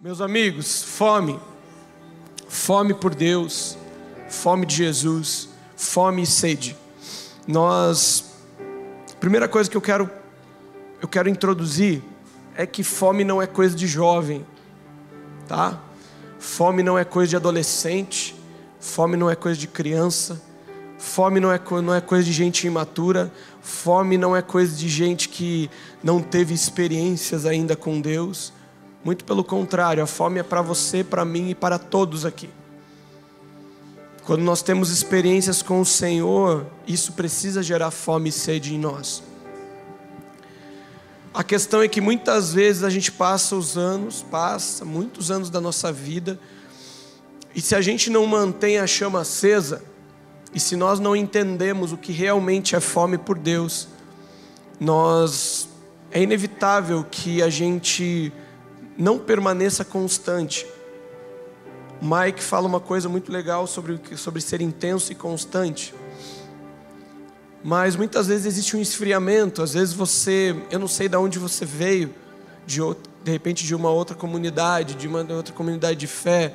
Meus amigos, fome, fome por Deus, fome de Jesus, fome e sede. Nós, primeira coisa que eu quero, eu quero introduzir é que fome não é coisa de jovem, tá? Fome não é coisa de adolescente, fome não é coisa de criança, fome não é, não é coisa de gente imatura, fome não é coisa de gente que não teve experiências ainda com Deus. Muito pelo contrário, a fome é para você, para mim e para todos aqui. Quando nós temos experiências com o Senhor, isso precisa gerar fome e sede em nós. A questão é que muitas vezes a gente passa os anos, passa muitos anos da nossa vida, e se a gente não mantém a chama acesa, e se nós não entendemos o que realmente é fome por Deus, nós é inevitável que a gente não permaneça constante. Mike fala uma coisa muito legal sobre, sobre ser intenso e constante. Mas muitas vezes existe um esfriamento, às vezes você, eu não sei de onde você veio, de, de repente de uma outra comunidade, de uma outra comunidade de fé,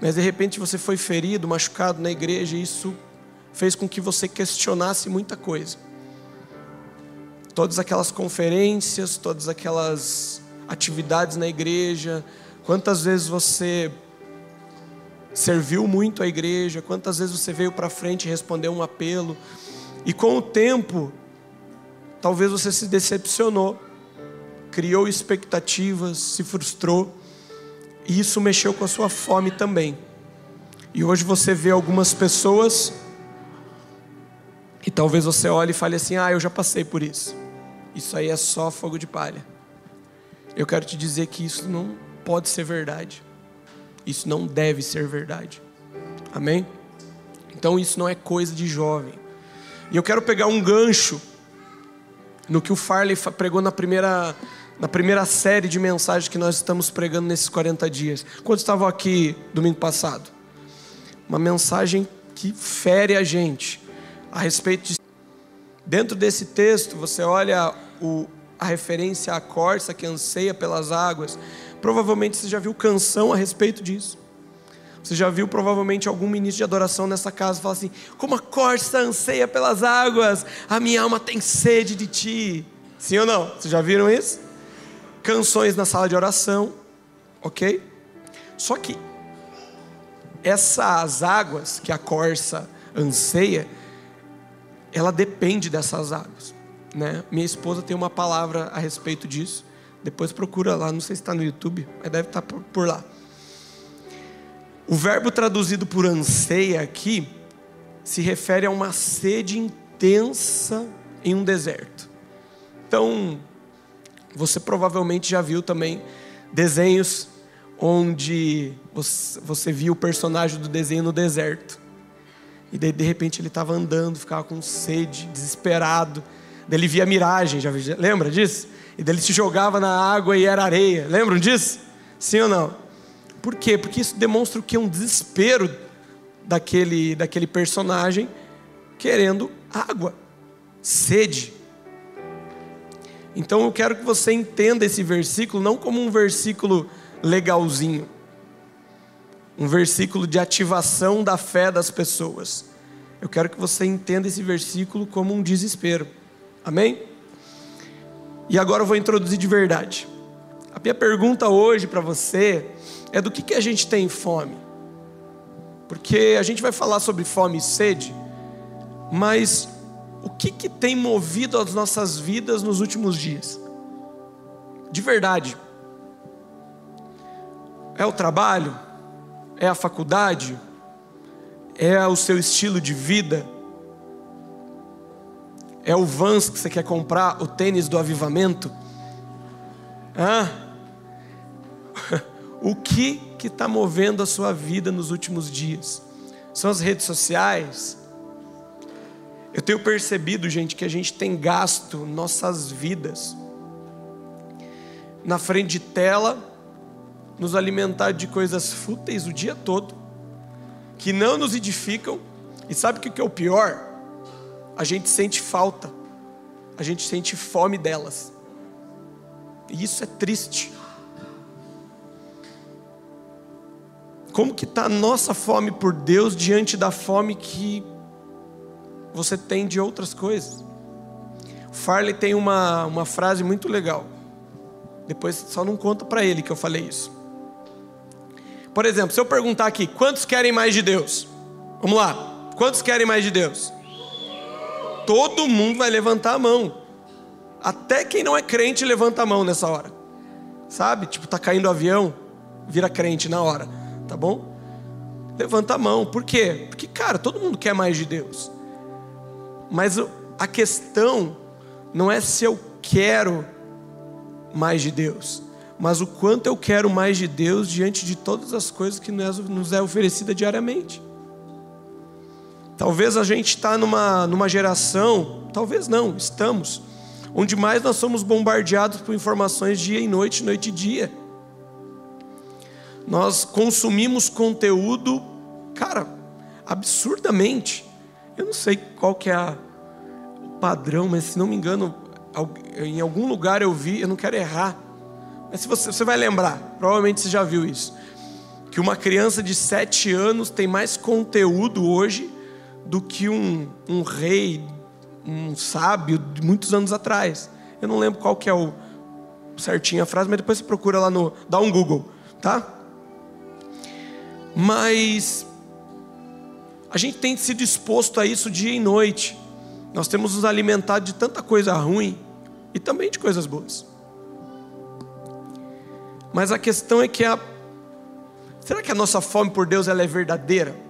mas de repente você foi ferido, machucado na igreja, e isso fez com que você questionasse muita coisa. Todas aquelas conferências, todas aquelas atividades na igreja, quantas vezes você serviu muito a igreja, quantas vezes você veio para frente e respondeu um apelo, e com o tempo, talvez você se decepcionou, criou expectativas, se frustrou, e isso mexeu com a sua fome também. E hoje você vê algumas pessoas, e talvez você olhe e fale assim: ah, eu já passei por isso. Isso aí é só fogo de palha. Eu quero te dizer que isso não pode ser verdade. Isso não deve ser verdade. Amém? Então isso não é coisa de jovem. E eu quero pegar um gancho no que o Farley pregou na primeira, na primeira série de mensagens que nós estamos pregando nesses 40 dias. Quando estavam aqui domingo passado? Uma mensagem que fere a gente a respeito de. Dentro desse texto, você olha o, a referência à corça que anseia pelas águas. Provavelmente você já viu canção a respeito disso. Você já viu provavelmente algum ministro de adoração nessa casa falar assim: como a corça anseia pelas águas, a minha alma tem sede de ti. Sim ou não? Vocês já viram isso? Canções na sala de oração, ok? Só que essas águas que a corça anseia, ela depende dessas águas. Né? Minha esposa tem uma palavra a respeito disso. Depois procura lá, não sei se está no YouTube, mas deve estar tá por lá. O verbo traduzido por anseia aqui se refere a uma sede intensa em um deserto. Então, você provavelmente já viu também desenhos onde você viu o personagem do desenho no deserto. E daí, de repente ele estava andando, ficava com sede, desesperado dele via miragem, já lembra disso? E dele se jogava na água e era areia. Lembram disso? Sim ou não? Por quê? Porque isso demonstra o que? Um desespero daquele, daquele personagem querendo água, sede. Então eu quero que você entenda esse versículo não como um versículo legalzinho, um versículo de ativação da fé das pessoas. Eu quero que você entenda esse versículo como um desespero. Amém? E agora eu vou introduzir de verdade. A minha pergunta hoje para você é do que, que a gente tem fome. Porque a gente vai falar sobre fome e sede, mas o que, que tem movido as nossas vidas nos últimos dias? De verdade. É o trabalho? É a faculdade? É o seu estilo de vida? É o Vans que você quer comprar, o tênis do avivamento? Hã? O que que está movendo a sua vida nos últimos dias? São as redes sociais? Eu tenho percebido, gente, que a gente tem gasto nossas vidas na frente de tela, nos alimentar de coisas fúteis o dia todo, que não nos edificam. E sabe o que é o pior? A gente sente falta, a gente sente fome delas. E isso é triste. Como que está a nossa fome por Deus diante da fome que você tem de outras coisas? Farley tem uma, uma frase muito legal. Depois só não conta para ele que eu falei isso. Por exemplo, se eu perguntar aqui, quantos querem mais de Deus? Vamos lá. Quantos querem mais de Deus? Todo mundo vai levantar a mão. Até quem não é crente levanta a mão nessa hora. Sabe? Tipo, tá caindo o avião, vira crente na hora, tá bom? Levanta a mão. Por quê? Porque, cara, todo mundo quer mais de Deus. Mas a questão não é se eu quero mais de Deus, mas o quanto eu quero mais de Deus diante de todas as coisas que nos é oferecida diariamente. Talvez a gente está numa, numa geração, talvez não, estamos, onde mais nós somos bombardeados por informações dia e noite, noite e dia. Nós consumimos conteúdo, cara, absurdamente. Eu não sei qual que é o padrão, mas se não me engano, em algum lugar eu vi, eu não quero errar, mas se você, você vai lembrar, provavelmente você já viu isso, que uma criança de sete anos tem mais conteúdo hoje do que um, um rei, um sábio de muitos anos atrás. Eu não lembro qual que é o certinho a frase, mas depois você procura lá no, dá um Google, tá? Mas a gente tem sido exposto a isso dia e noite. Nós temos nos alimentado de tanta coisa ruim e também de coisas boas. Mas a questão é que a será que a nossa fome por Deus ela é verdadeira?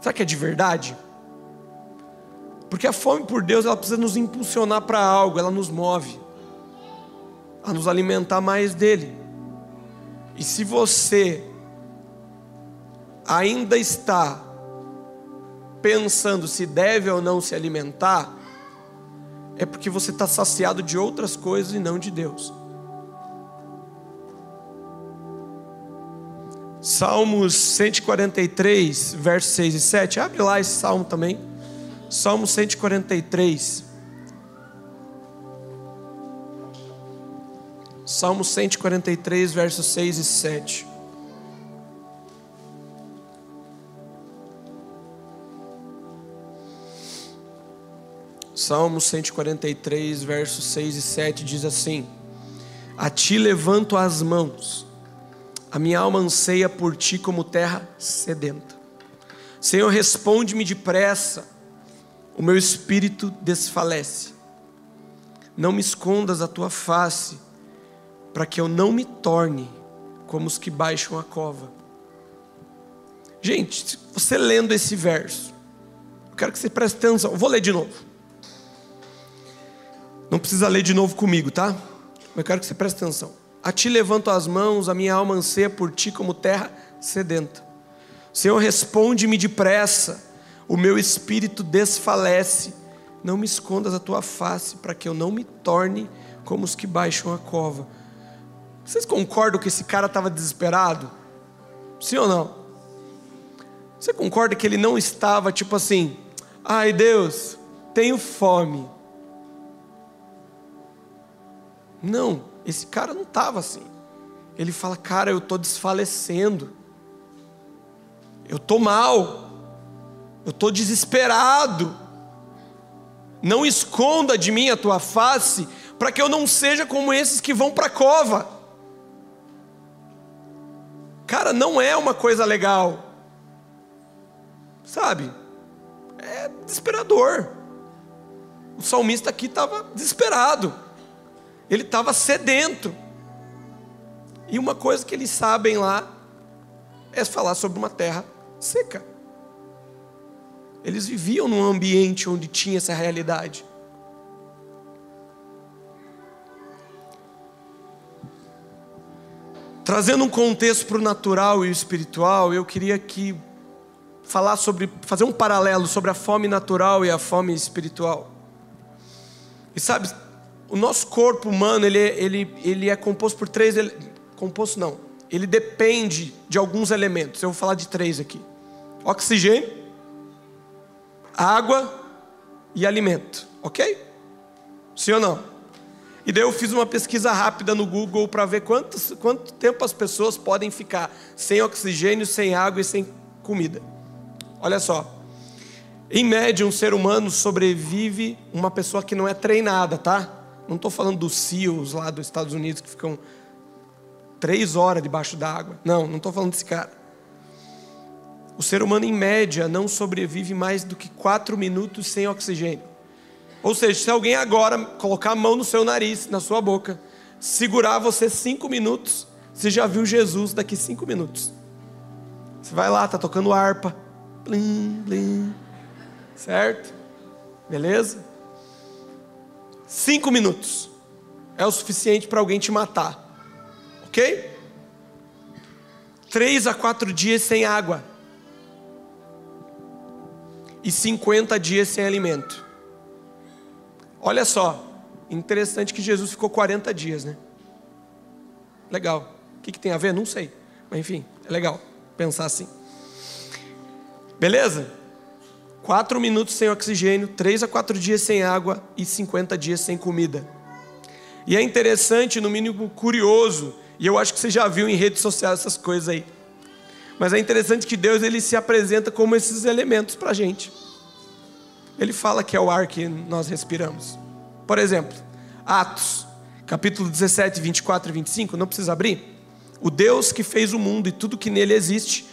Será que é de verdade? Porque a fome por Deus ela precisa nos impulsionar para algo, ela nos move a nos alimentar mais dele. E se você ainda está pensando se deve ou não se alimentar, é porque você está saciado de outras coisas e não de Deus. Salmos 143, versos 6 e 7. Abre lá esse salmo também. Salmo 143. Salmo 143, versos 6 e 7. Salmo 143, versos 6 e 7 diz assim: A ti levanto as mãos a minha alma anseia por ti como terra sedenta. Senhor, responde-me depressa, o meu espírito desfalece. Não me escondas a tua face, para que eu não me torne como os que baixam a cova. Gente, você lendo esse verso, eu quero que você preste atenção. Eu vou ler de novo. Não precisa ler de novo comigo, tá? Mas eu quero que você preste atenção. A ti levanto as mãos, a minha alma anseia por ti como terra sedenta. Senhor, responde-me depressa, o meu espírito desfalece. Não me escondas a tua face, para que eu não me torne como os que baixam a cova. Vocês concordam que esse cara estava desesperado? Sim ou não? Você concorda que ele não estava tipo assim, ai Deus, tenho fome. Não. Esse cara não estava assim. Ele fala: Cara, eu estou desfalecendo. Eu estou mal. Eu estou desesperado. Não esconda de mim a tua face, para que eu não seja como esses que vão para a cova. Cara, não é uma coisa legal. Sabe? É desesperador. O salmista aqui estava desesperado ele estava sedento. E uma coisa que eles sabem lá é falar sobre uma terra seca. Eles viviam num ambiente onde tinha essa realidade. Trazendo um contexto para o natural e o espiritual, eu queria que falar sobre, fazer um paralelo sobre a fome natural e a fome espiritual. E sabe, o nosso corpo humano ele, ele, ele é composto por três. Composto não. Ele depende de alguns elementos. Eu vou falar de três aqui: oxigênio, água e alimento. Ok? Sim ou não? E daí eu fiz uma pesquisa rápida no Google para ver quantos, quanto tempo as pessoas podem ficar sem oxigênio, sem água e sem comida. Olha só. Em média, um ser humano sobrevive uma pessoa que não é treinada, tá? Não estou falando dos SEALs lá dos Estados Unidos que ficam três horas debaixo d'água. Não, não estou falando desse cara. O ser humano, em média, não sobrevive mais do que quatro minutos sem oxigênio. Ou seja, se alguém agora colocar a mão no seu nariz, na sua boca, segurar você cinco minutos, você já viu Jesus daqui cinco minutos. Você vai lá, tá tocando harpa, blim, blim, certo? Beleza? Cinco minutos é o suficiente para alguém te matar, ok? Três a quatro dias sem água e 50 dias sem alimento. Olha só, interessante que Jesus ficou 40 dias, né? Legal. O que, que tem a ver? Não sei. Mas enfim, é legal pensar assim. Beleza? Quatro minutos sem oxigênio, três a quatro dias sem água e 50 dias sem comida. E é interessante, no mínimo curioso, e eu acho que você já viu em redes sociais essas coisas aí. Mas é interessante que Deus ele se apresenta como esses elementos para a gente. Ele fala que é o ar que nós respiramos. Por exemplo, Atos, capítulo 17, 24 e 25, não precisa abrir. O Deus que fez o mundo e tudo que nele existe,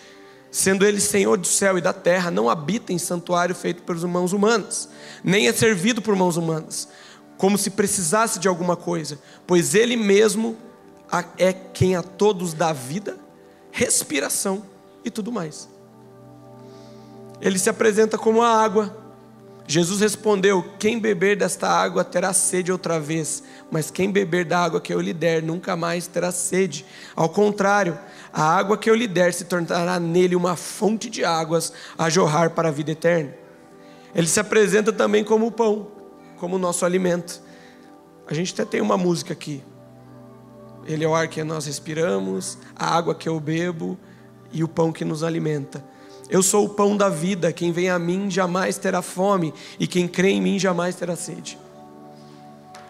sendo ele Senhor do céu e da terra, não habita em santuário feito por mãos humanas, nem é servido por mãos humanas, como se precisasse de alguma coisa, pois ele mesmo é quem a todos dá vida, respiração e tudo mais. Ele se apresenta como a água. Jesus respondeu: Quem beber desta água terá sede outra vez, mas quem beber da água que eu lhe der nunca mais terá sede. Ao contrário, a água que eu lhe der se tornará nele uma fonte de águas a jorrar para a vida eterna. Ele se apresenta também como o pão, como o nosso alimento. A gente até tem uma música aqui. Ele é o ar que nós respiramos, a água que eu bebo, e o pão que nos alimenta. Eu sou o pão da vida, quem vem a mim jamais terá fome, e quem crê em mim jamais terá sede.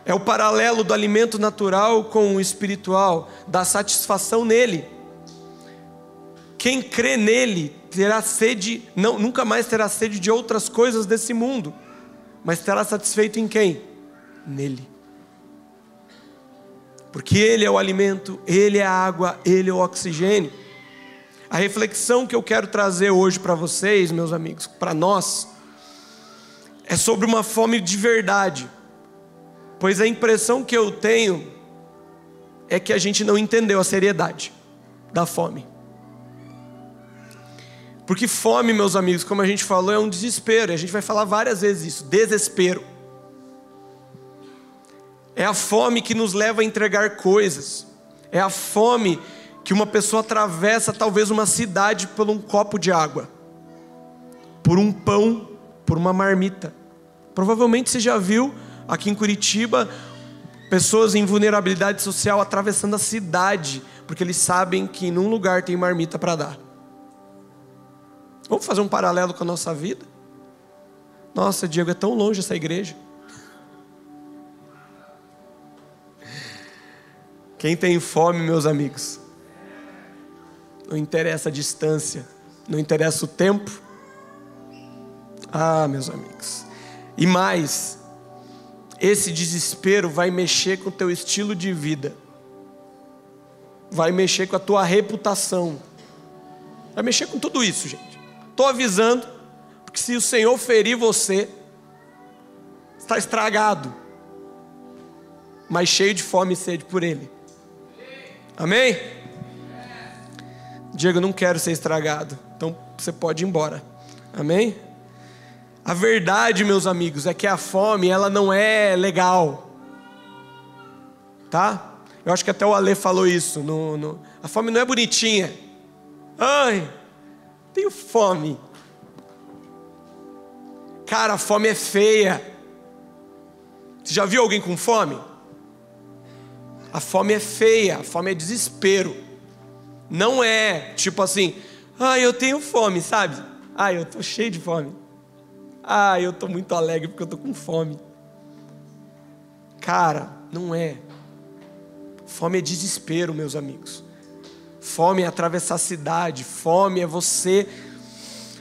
É o paralelo do alimento natural com o espiritual, da satisfação nele. Quem crê nele terá sede, não, nunca mais terá sede de outras coisas desse mundo, mas terá satisfeito em quem? Nele. Porque ele é o alimento, ele é a água, ele é o oxigênio. A reflexão que eu quero trazer hoje para vocês, meus amigos, para nós, é sobre uma fome de verdade. Pois a impressão que eu tenho é que a gente não entendeu a seriedade da fome. Porque fome, meus amigos, como a gente falou, é um desespero. A gente vai falar várias vezes isso: desespero. É a fome que nos leva a entregar coisas. É a fome que uma pessoa atravessa talvez uma cidade por um copo de água, por um pão, por uma marmita. Provavelmente você já viu aqui em Curitiba pessoas em vulnerabilidade social atravessando a cidade, porque eles sabem que num lugar tem marmita para dar. Vamos fazer um paralelo com a nossa vida? Nossa, Diego, é tão longe essa igreja. Quem tem fome, meus amigos, não interessa a distância, não interessa o tempo. Ah, meus amigos. E mais, esse desespero vai mexer com o teu estilo de vida, vai mexer com a tua reputação, vai mexer com tudo isso, gente. Estou avisando, porque se o Senhor ferir você, está estragado, mas cheio de fome e sede por Ele. Amém? Diego, não quero ser estragado. Então você pode ir embora. Amém? A verdade, meus amigos, é que a fome, ela não é legal. Tá? Eu acho que até o Ale falou isso. No, no... A fome não é bonitinha. Ai, tenho fome. Cara, a fome é feia. Você já viu alguém com fome? A fome é feia, a fome é desespero. Não é tipo assim, ah, eu tenho fome, sabe? Ah, eu tô cheio de fome. Ah, eu tô muito alegre porque eu tô com fome. Cara, Não é. Fome é desespero, meus amigos. Fome é atravessar a cidade. Fome é você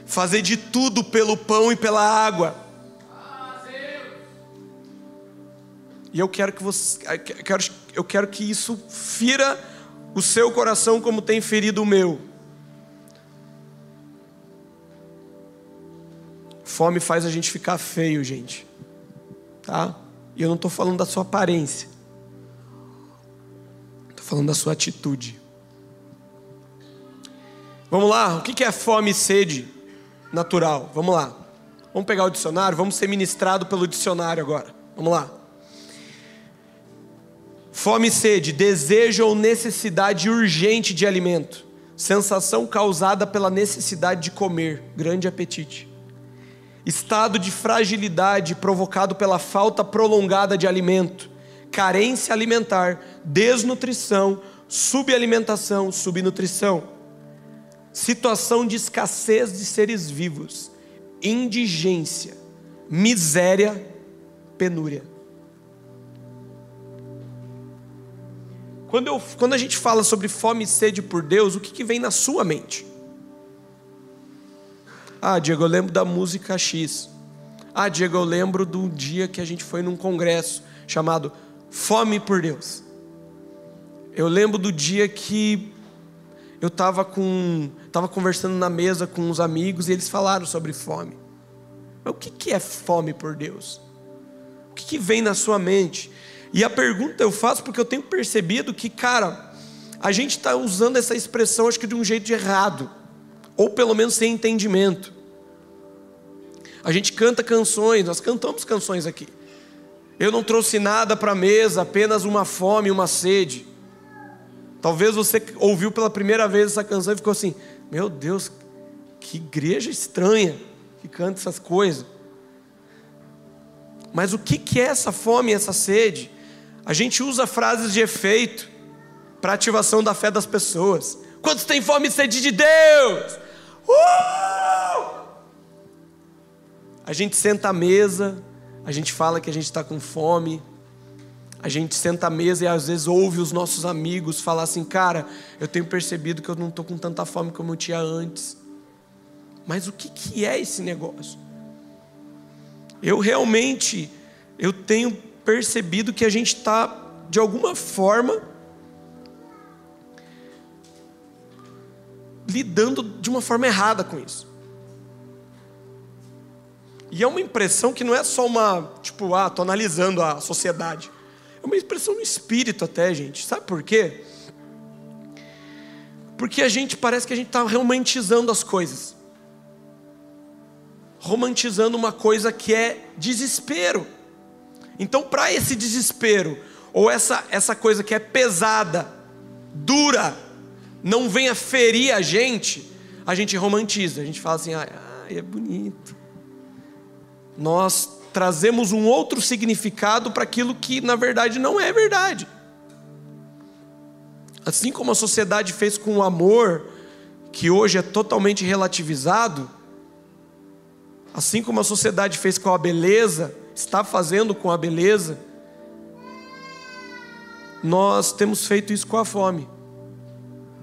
fazer de tudo pelo pão e pela água. E eu quero que você, eu quero, eu quero que isso fira o seu coração como tem ferido o meu. Fome faz a gente ficar feio, gente. Tá? E eu não estou falando da sua aparência. Estou falando da sua atitude. Vamos lá, o que é fome e sede natural? Vamos lá. Vamos pegar o dicionário, vamos ser ministrado pelo dicionário agora. Vamos lá. Fome e sede, desejo ou necessidade urgente de alimento, sensação causada pela necessidade de comer, grande apetite. Estado de fragilidade provocado pela falta prolongada de alimento, carência alimentar, desnutrição, subalimentação, subnutrição, situação de escassez de seres vivos, indigência, miséria, penúria. Quando, eu, quando a gente fala sobre fome e sede por Deus, o que, que vem na sua mente? Ah, Diego, eu lembro da música X. Ah, Diego, eu lembro do dia que a gente foi num congresso chamado Fome por Deus. Eu lembro do dia que eu estava com, tava conversando na mesa com uns amigos e eles falaram sobre fome. Mas o que, que é fome por Deus? O que, que vem na sua mente? E a pergunta eu faço porque eu tenho percebido que, cara, a gente está usando essa expressão, acho que de um jeito errado, ou pelo menos sem entendimento. A gente canta canções, nós cantamos canções aqui. Eu não trouxe nada para a mesa, apenas uma fome uma sede. Talvez você ouviu pela primeira vez essa canção e ficou assim: Meu Deus, que igreja estranha que canta essas coisas. Mas o que é essa fome e essa sede? A gente usa frases de efeito para ativação da fé das pessoas. Quantos têm fome e sede de Deus? Uh! A gente senta à mesa, a gente fala que a gente está com fome, a gente senta à mesa e às vezes ouve os nossos amigos falar assim: cara, eu tenho percebido que eu não estou com tanta fome como eu tinha antes. Mas o que, que é esse negócio? Eu realmente, eu tenho percebido que a gente está, de alguma forma, lidando de uma forma errada com isso. E é uma impressão que não é só uma, tipo, ah, tô analisando a sociedade. É uma expressão no espírito até, gente. Sabe por quê? Porque a gente parece que a gente está romantizando as coisas. Romantizando uma coisa que é desespero. Então, para esse desespero, ou essa, essa coisa que é pesada, dura, não venha ferir a gente, a gente romantiza. A gente fala assim, ah, é bonito nós trazemos um outro significado para aquilo que na verdade não é verdade. Assim como a sociedade fez com o amor, que hoje é totalmente relativizado, assim como a sociedade fez com a beleza, está fazendo com a beleza, nós temos feito isso com a fome.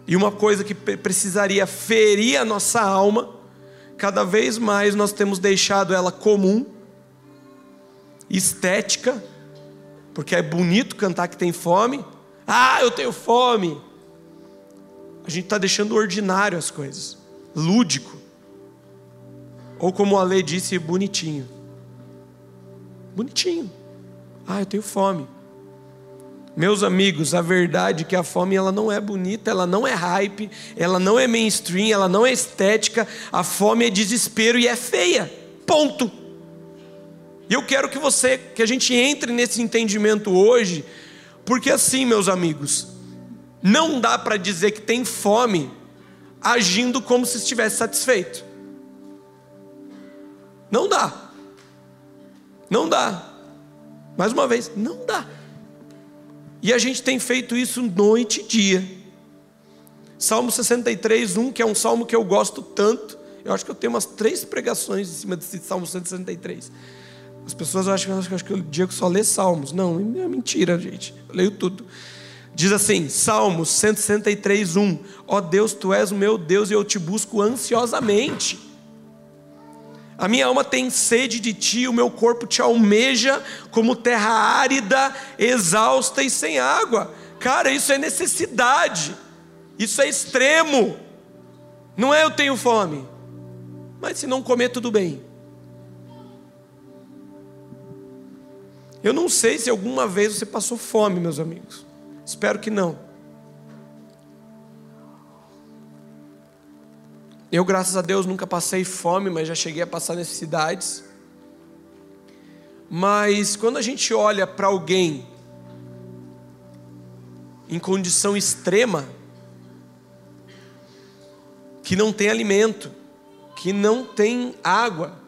E uma coisa que precisaria ferir a nossa alma, cada vez mais nós temos deixado ela comum, estética, porque é bonito cantar que tem fome. Ah, eu tenho fome. A gente está deixando ordinário as coisas, lúdico. Ou como a lei disse, bonitinho. Bonitinho. Ah, eu tenho fome. Meus amigos, a verdade é que a fome ela não é bonita, ela não é hype, ela não é mainstream, ela não é estética. A fome é desespero e é feia. Ponto. E eu quero que você, que a gente entre nesse entendimento hoje, porque assim, meus amigos, não dá para dizer que tem fome agindo como se estivesse satisfeito. Não dá. Não dá. Mais uma vez, não dá. E a gente tem feito isso noite e dia. Salmo 63, 1, que é um salmo que eu gosto tanto. Eu acho que eu tenho umas três pregações em cima desse Salmo 163. As pessoas acham, acham que o Diego só lê salmos. Não, é mentira, gente. Eu leio tudo. Diz assim, Salmos 163, 1. Ó oh Deus, tu és o meu Deus e eu te busco ansiosamente. A minha alma tem sede de ti, o meu corpo te almeja como terra árida, exausta e sem água. Cara, isso é necessidade, isso é extremo. Não é eu tenho fome, mas se não comer, tudo bem. Eu não sei se alguma vez você passou fome, meus amigos. Espero que não. Eu, graças a Deus, nunca passei fome, mas já cheguei a passar necessidades. Mas quando a gente olha para alguém em condição extrema, que não tem alimento, que não tem água,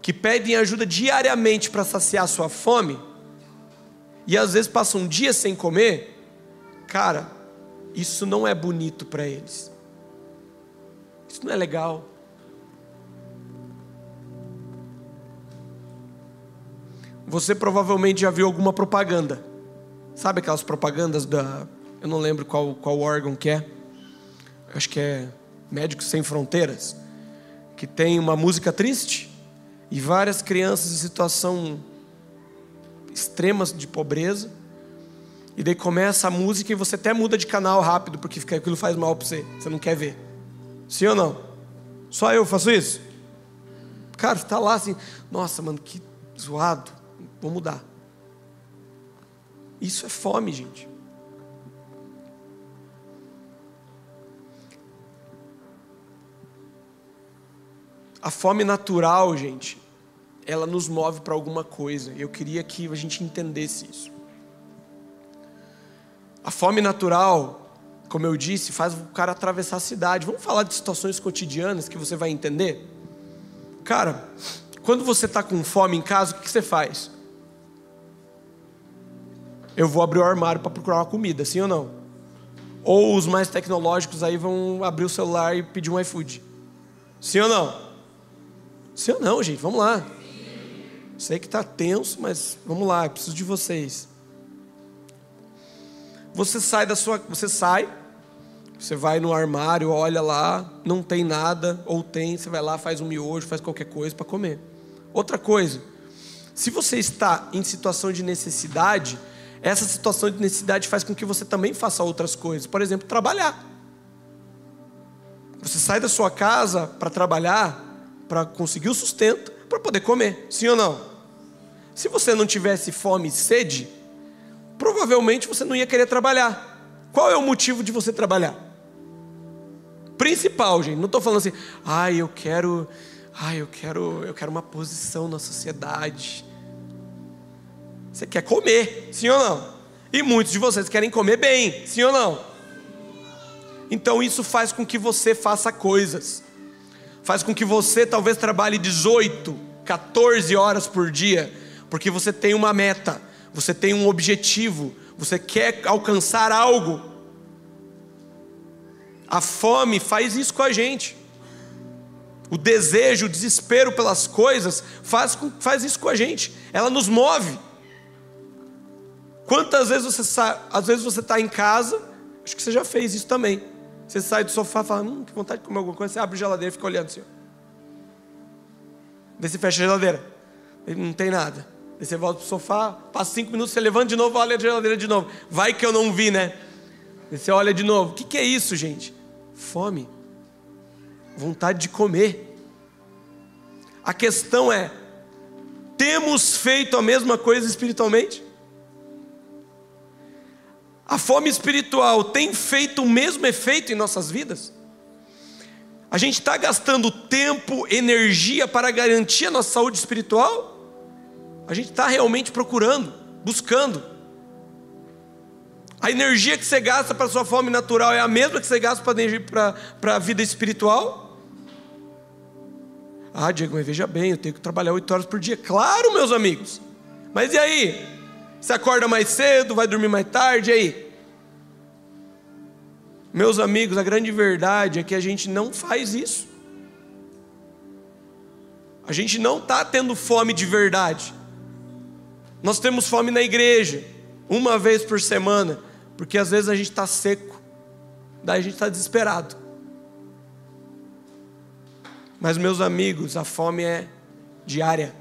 que pedem ajuda diariamente para saciar sua fome, e às vezes passam um dia sem comer, cara, isso não é bonito para eles. Isso não é legal. Você provavelmente já viu alguma propaganda. Sabe aquelas propagandas da. Eu não lembro qual, qual órgão que é. Acho que é Médicos Sem Fronteiras. Que tem uma música triste e várias crianças em situação extremas de pobreza. E daí começa a música e você até muda de canal rápido, porque aquilo faz mal para você, você não quer ver. Sim ou não? Só eu faço isso? Cara, está lá assim, nossa, mano, que zoado, vou mudar. Isso é fome, gente. A fome natural, gente, ela nos move para alguma coisa. Eu queria que a gente entendesse isso. A fome natural, como eu disse, faz o cara atravessar a cidade. Vamos falar de situações cotidianas que você vai entender? Cara, quando você está com fome em casa, o que você faz? Eu vou abrir o armário para procurar uma comida, sim ou não? Ou os mais tecnológicos aí vão abrir o celular e pedir um iFood. Sim ou não? Sim ou não, gente? Vamos lá. Sei que está tenso, mas vamos lá, preciso de vocês. Você sai da sua, você sai, você vai no armário, olha lá, não tem nada, ou tem, você vai lá, faz um miojo, faz qualquer coisa para comer. Outra coisa, se você está em situação de necessidade, essa situação de necessidade faz com que você também faça outras coisas. Por exemplo, trabalhar. Você sai da sua casa para trabalhar, para conseguir o sustento, para poder comer, sim ou não? Se você não tivesse fome e sede, provavelmente você não ia querer trabalhar. Qual é o motivo de você trabalhar? Principal, gente. Não estou falando assim, ai, ah, eu quero, ai, ah, eu quero, eu quero uma posição na sociedade. Você quer comer, sim ou não? E muitos de vocês querem comer bem, sim ou não? Então isso faz com que você faça coisas faz com que você talvez trabalhe 18, 14 horas por dia, porque você tem uma meta, você tem um objetivo, você quer alcançar algo. A fome faz isso com a gente. O desejo, o desespero pelas coisas faz, faz isso com a gente. Ela nos move. Quantas vezes você às vezes você está em casa, acho que você já fez isso também. Você sai do sofá e fala, hum, que vontade de comer alguma coisa. Você abre a geladeira e fica olhando assim. Daí você fecha a geladeira. Não tem nada. Daí você volta pro sofá, passa cinco minutos, você levanta de novo, olha a geladeira de novo. Vai que eu não vi, né? Daí você olha de novo. O que, que é isso, gente? Fome. Vontade de comer. A questão é: temos feito a mesma coisa espiritualmente? A fome espiritual tem feito o mesmo efeito em nossas vidas? A gente está gastando tempo, energia para garantir a nossa saúde espiritual? A gente está realmente procurando, buscando. A energia que você gasta para sua fome natural é a mesma que você gasta para a vida espiritual? Ah, Diego, mas veja bem, eu tenho que trabalhar oito horas por dia. Claro, meus amigos. Mas e aí? Você acorda mais cedo, vai dormir mais tarde, e aí? Meus amigos, a grande verdade é que a gente não faz isso. A gente não está tendo fome de verdade. Nós temos fome na igreja, uma vez por semana, porque às vezes a gente está seco, daí a gente está desesperado. Mas, meus amigos, a fome é diária.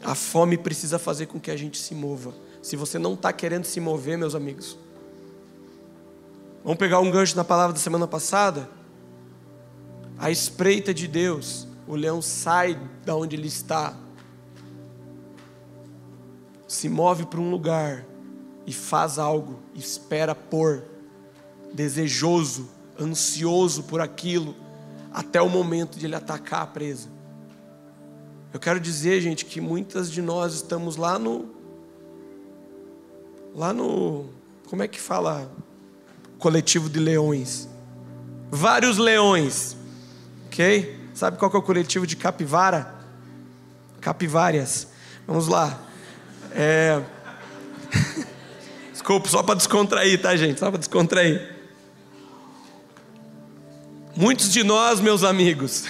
A fome precisa fazer com que a gente se mova. Se você não está querendo se mover, meus amigos, vamos pegar um gancho na palavra da semana passada. A espreita de Deus, o leão sai da onde ele está, se move para um lugar e faz algo, espera por, desejoso, ansioso por aquilo, até o momento de ele atacar a presa. Eu quero dizer, gente, que muitas de nós estamos lá no. Lá no. Como é que fala? Coletivo de leões. Vários leões. Ok? Sabe qual que é o coletivo de capivara? Capivárias. Vamos lá. É. Desculpa, só para descontrair, tá, gente? Só para descontrair. Muitos de nós, meus amigos,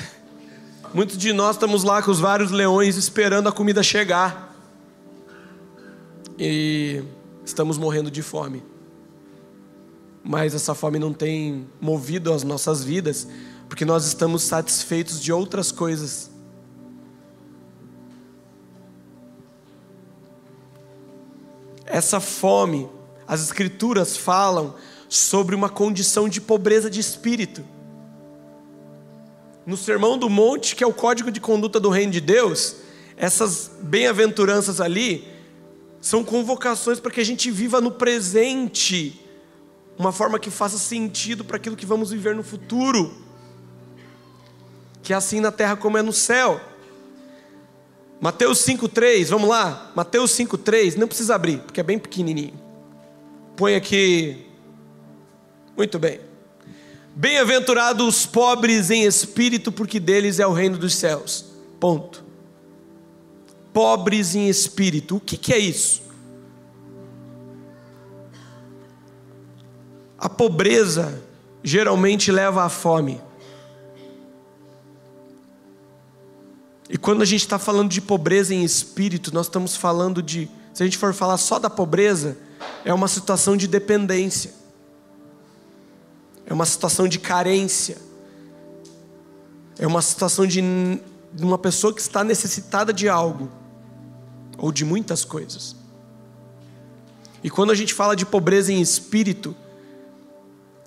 Muitos de nós estamos lá com os vários leões esperando a comida chegar. E estamos morrendo de fome. Mas essa fome não tem movido as nossas vidas, porque nós estamos satisfeitos de outras coisas. Essa fome, as Escrituras falam sobre uma condição de pobreza de espírito no Sermão do Monte, que é o código de conduta do reino de Deus, essas bem-aventuranças ali são convocações para que a gente viva no presente, uma forma que faça sentido para aquilo que vamos viver no futuro, que é assim na terra como é no céu. Mateus 5,3, vamos lá? Mateus 5,3, não precisa abrir, porque é bem pequenininho. Põe aqui. Muito bem. Bem-aventurados os pobres em espírito, porque deles é o reino dos céus. Ponto. Pobres em espírito, o que, que é isso? A pobreza geralmente leva à fome. E quando a gente está falando de pobreza em espírito, nós estamos falando de, se a gente for falar só da pobreza, é uma situação de dependência é uma situação de carência, é uma situação de uma pessoa que está necessitada de algo, ou de muitas coisas. E quando a gente fala de pobreza em espírito,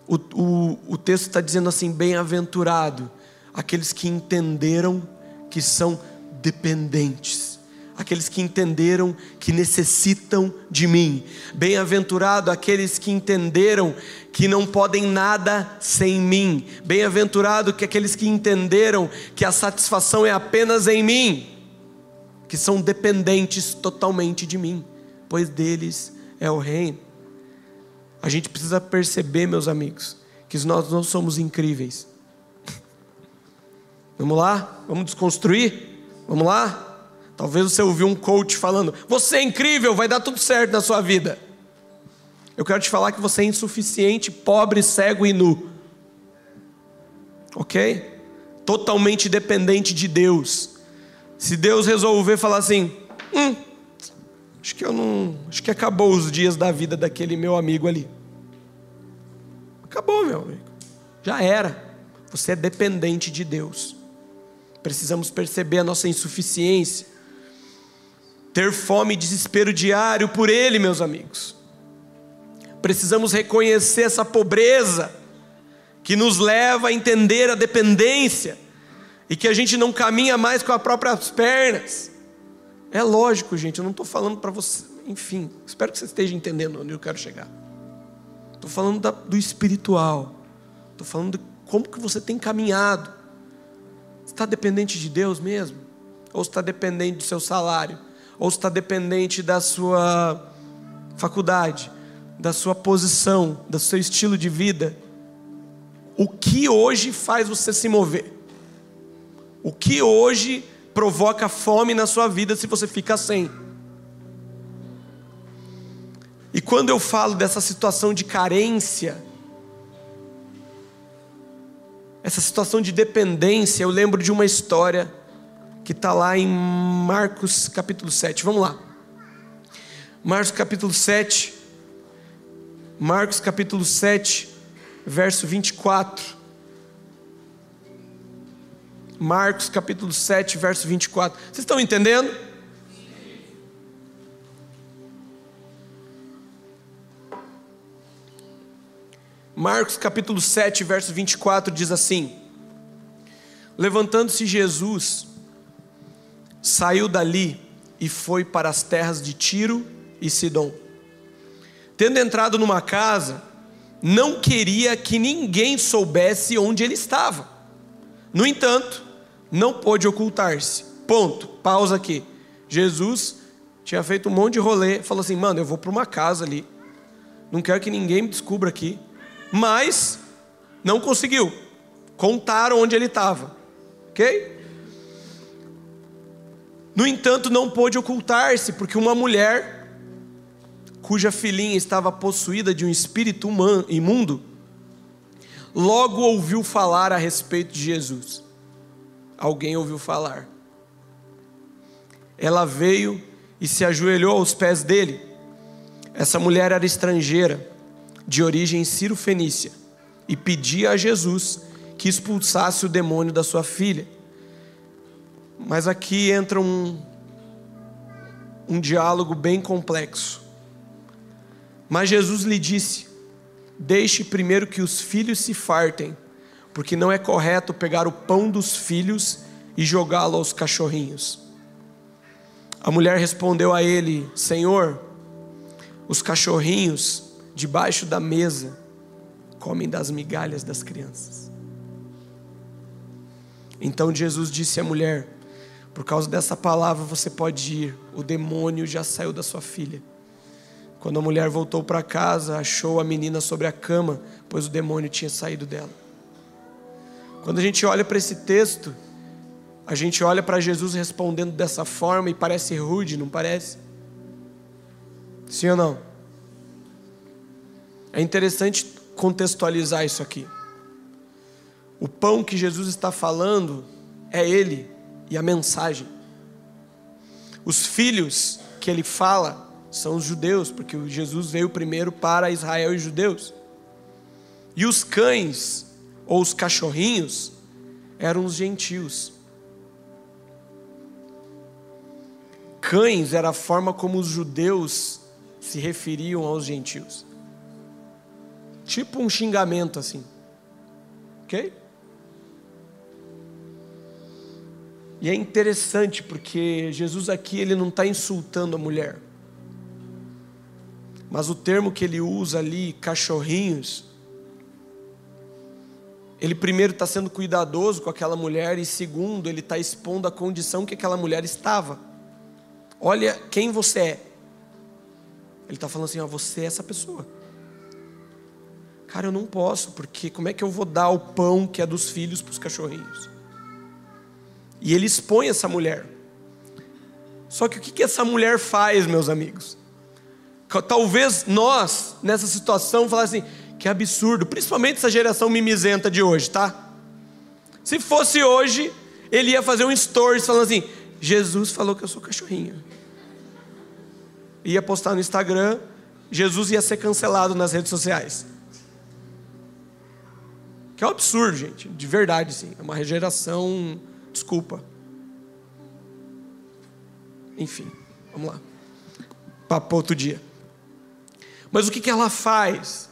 o, o, o texto está dizendo assim: bem-aventurado aqueles que entenderam que são dependentes aqueles que entenderam que necessitam de mim. Bem-aventurado aqueles que entenderam que não podem nada sem mim. Bem-aventurado que aqueles que entenderam que a satisfação é apenas em mim, que são dependentes totalmente de mim, pois deles é o reino. A gente precisa perceber, meus amigos, que nós não somos incríveis. Vamos lá? Vamos desconstruir? Vamos lá? Talvez você ouviu um coach falando: Você é incrível, vai dar tudo certo na sua vida. Eu quero te falar que você é insuficiente, pobre, cego e nu. Ok? Totalmente dependente de Deus. Se Deus resolver falar assim: Hum, acho que eu não. Acho que acabou os dias da vida daquele meu amigo ali. Acabou, meu amigo. Já era. Você é dependente de Deus. Precisamos perceber a nossa insuficiência ter fome e desespero diário por Ele, meus amigos. Precisamos reconhecer essa pobreza que nos leva a entender a dependência e que a gente não caminha mais com as próprias pernas. É lógico, gente, eu não estou falando para você, enfim, espero que você esteja entendendo onde eu quero chegar. Estou falando da, do espiritual, estou falando de como que você tem caminhado. Está dependente de Deus mesmo? Ou está dependente do seu salário? ou está dependente da sua faculdade, da sua posição, do seu estilo de vida. O que hoje faz você se mover? O que hoje provoca fome na sua vida se você fica sem? E quando eu falo dessa situação de carência, essa situação de dependência, eu lembro de uma história que está lá em Marcos capítulo 7. Vamos lá. Marcos capítulo 7. Marcos capítulo 7, verso 24. Marcos capítulo 7, verso 24. Vocês estão entendendo? Marcos capítulo 7, verso 24 diz assim: Levantando-se Jesus, saiu dali e foi para as terras de Tiro e Sidom. Tendo entrado numa casa, não queria que ninguém soubesse onde ele estava. No entanto, não pôde ocultar-se. Ponto. Pausa aqui. Jesus tinha feito um monte de rolê, falou assim: "Mano, eu vou para uma casa ali. Não quero que ninguém me descubra aqui". Mas não conseguiu. Contaram onde ele estava. OK? No entanto, não pôde ocultar-se, porque uma mulher cuja filhinha estava possuída de um espírito humano, imundo, logo ouviu falar a respeito de Jesus. Alguém ouviu falar. Ela veio e se ajoelhou aos pés dele. Essa mulher era estrangeira, de origem sírio-fenícia, e pedia a Jesus que expulsasse o demônio da sua filha. Mas aqui entra um, um diálogo bem complexo. Mas Jesus lhe disse: Deixe primeiro que os filhos se fartem, porque não é correto pegar o pão dos filhos e jogá-lo aos cachorrinhos. A mulher respondeu a ele: Senhor, os cachorrinhos debaixo da mesa comem das migalhas das crianças. Então Jesus disse à mulher: Por causa dessa palavra você pode ir, o demônio já saiu da sua filha. Quando a mulher voltou para casa, achou a menina sobre a cama, pois o demônio tinha saído dela. Quando a gente olha para esse texto, a gente olha para Jesus respondendo dessa forma e parece rude, não parece? Sim ou não? É interessante contextualizar isso aqui. O pão que Jesus está falando é Ele e a mensagem. Os filhos que Ele fala são os judeus, porque Jesus veio primeiro para Israel e judeus. E os cães, ou os cachorrinhos, eram os gentios. Cães era a forma como os judeus se referiam aos gentios. Tipo um xingamento assim. Ok? E é interessante porque Jesus aqui ele não está insultando a mulher. Mas o termo que ele usa ali, cachorrinhos, ele primeiro está sendo cuidadoso com aquela mulher e segundo, ele está expondo a condição que aquela mulher estava. Olha quem você é. Ele está falando assim: ó, você é essa pessoa. Cara, eu não posso, porque como é que eu vou dar o pão que é dos filhos para os cachorrinhos? E ele expõe essa mulher. Só que o que, que essa mulher faz, meus amigos? Talvez nós, nessa situação, falassem assim, que absurdo, principalmente essa geração mimizenta de hoje, tá? Se fosse hoje, ele ia fazer um stories falando assim: Jesus falou que eu sou cachorrinho. Ia postar no Instagram, Jesus ia ser cancelado nas redes sociais. Que é um absurdo, gente, de verdade, sim. É uma geração, desculpa. Enfim, vamos lá. Papo outro dia. Mas o que, que ela faz?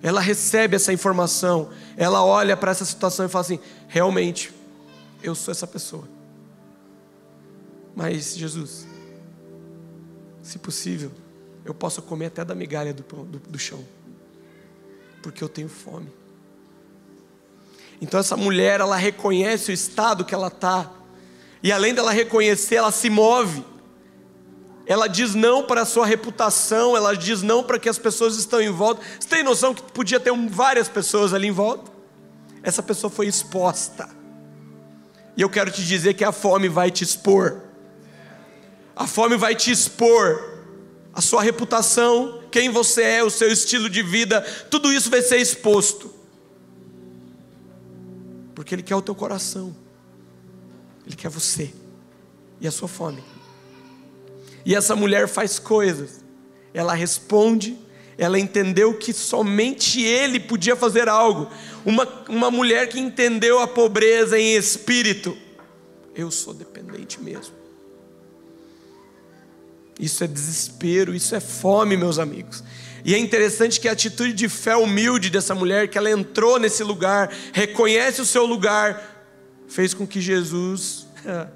Ela recebe essa informação, ela olha para essa situação e fala assim: realmente, eu sou essa pessoa. Mas, Jesus, se possível, eu posso comer até da migalha do, do, do chão, porque eu tenho fome. Então, essa mulher, ela reconhece o estado que ela está, e além dela reconhecer, ela se move ela diz não para a sua reputação, ela diz não para que as pessoas estão em volta. Você tem noção que podia ter várias pessoas ali em volta? Essa pessoa foi exposta. E eu quero te dizer que a fome vai te expor. A fome vai te expor. A sua reputação, quem você é, o seu estilo de vida, tudo isso vai ser exposto. Porque Ele quer o teu coração, Ele quer você e a sua fome. E essa mulher faz coisas, ela responde, ela entendeu que somente Ele podia fazer algo. Uma, uma mulher que entendeu a pobreza em espírito. Eu sou dependente mesmo. Isso é desespero, isso é fome, meus amigos. E é interessante que a atitude de fé humilde dessa mulher, que ela entrou nesse lugar, reconhece o seu lugar, fez com que Jesus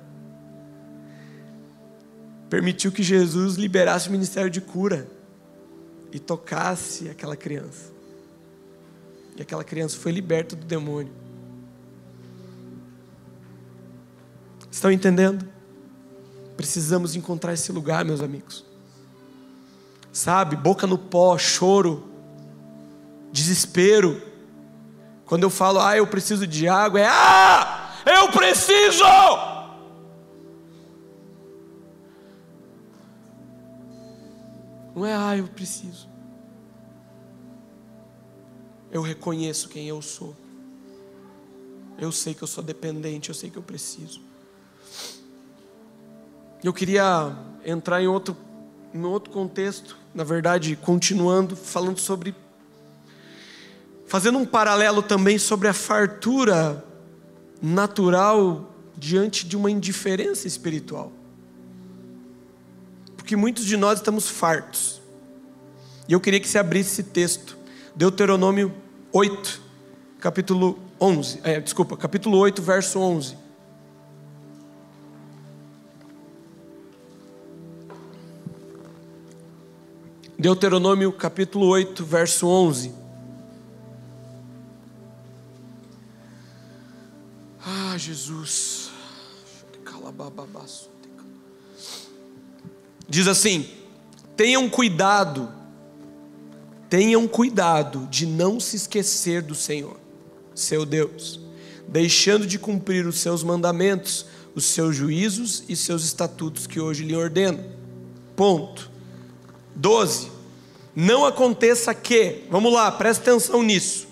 permitiu que Jesus liberasse o ministério de cura e tocasse aquela criança. E aquela criança foi liberta do demônio. Estão entendendo? Precisamos encontrar esse lugar, meus amigos. Sabe, boca no pó, choro, desespero. Quando eu falo, ah, eu preciso de água, é ah, eu preciso! Não é, ah, eu preciso. Eu reconheço quem eu sou. Eu sei que eu sou dependente, eu sei que eu preciso. Eu queria entrar em outro, em outro contexto, na verdade, continuando, falando sobre. Fazendo um paralelo também sobre a fartura natural diante de uma indiferença espiritual porque muitos de nós estamos fartos. E eu queria que você abrisse esse texto, Deuteronômio 8, capítulo 11, é, desculpa, capítulo 8, verso 11. Deuteronômio capítulo 8, verso 11. Ah, Jesus. Diz assim: tenham cuidado, tenham cuidado de não se esquecer do Senhor, seu Deus, deixando de cumprir os seus mandamentos, os seus juízos e seus estatutos que hoje lhe ordeno. Ponto. 12. Não aconteça que, vamos lá, presta atenção nisso.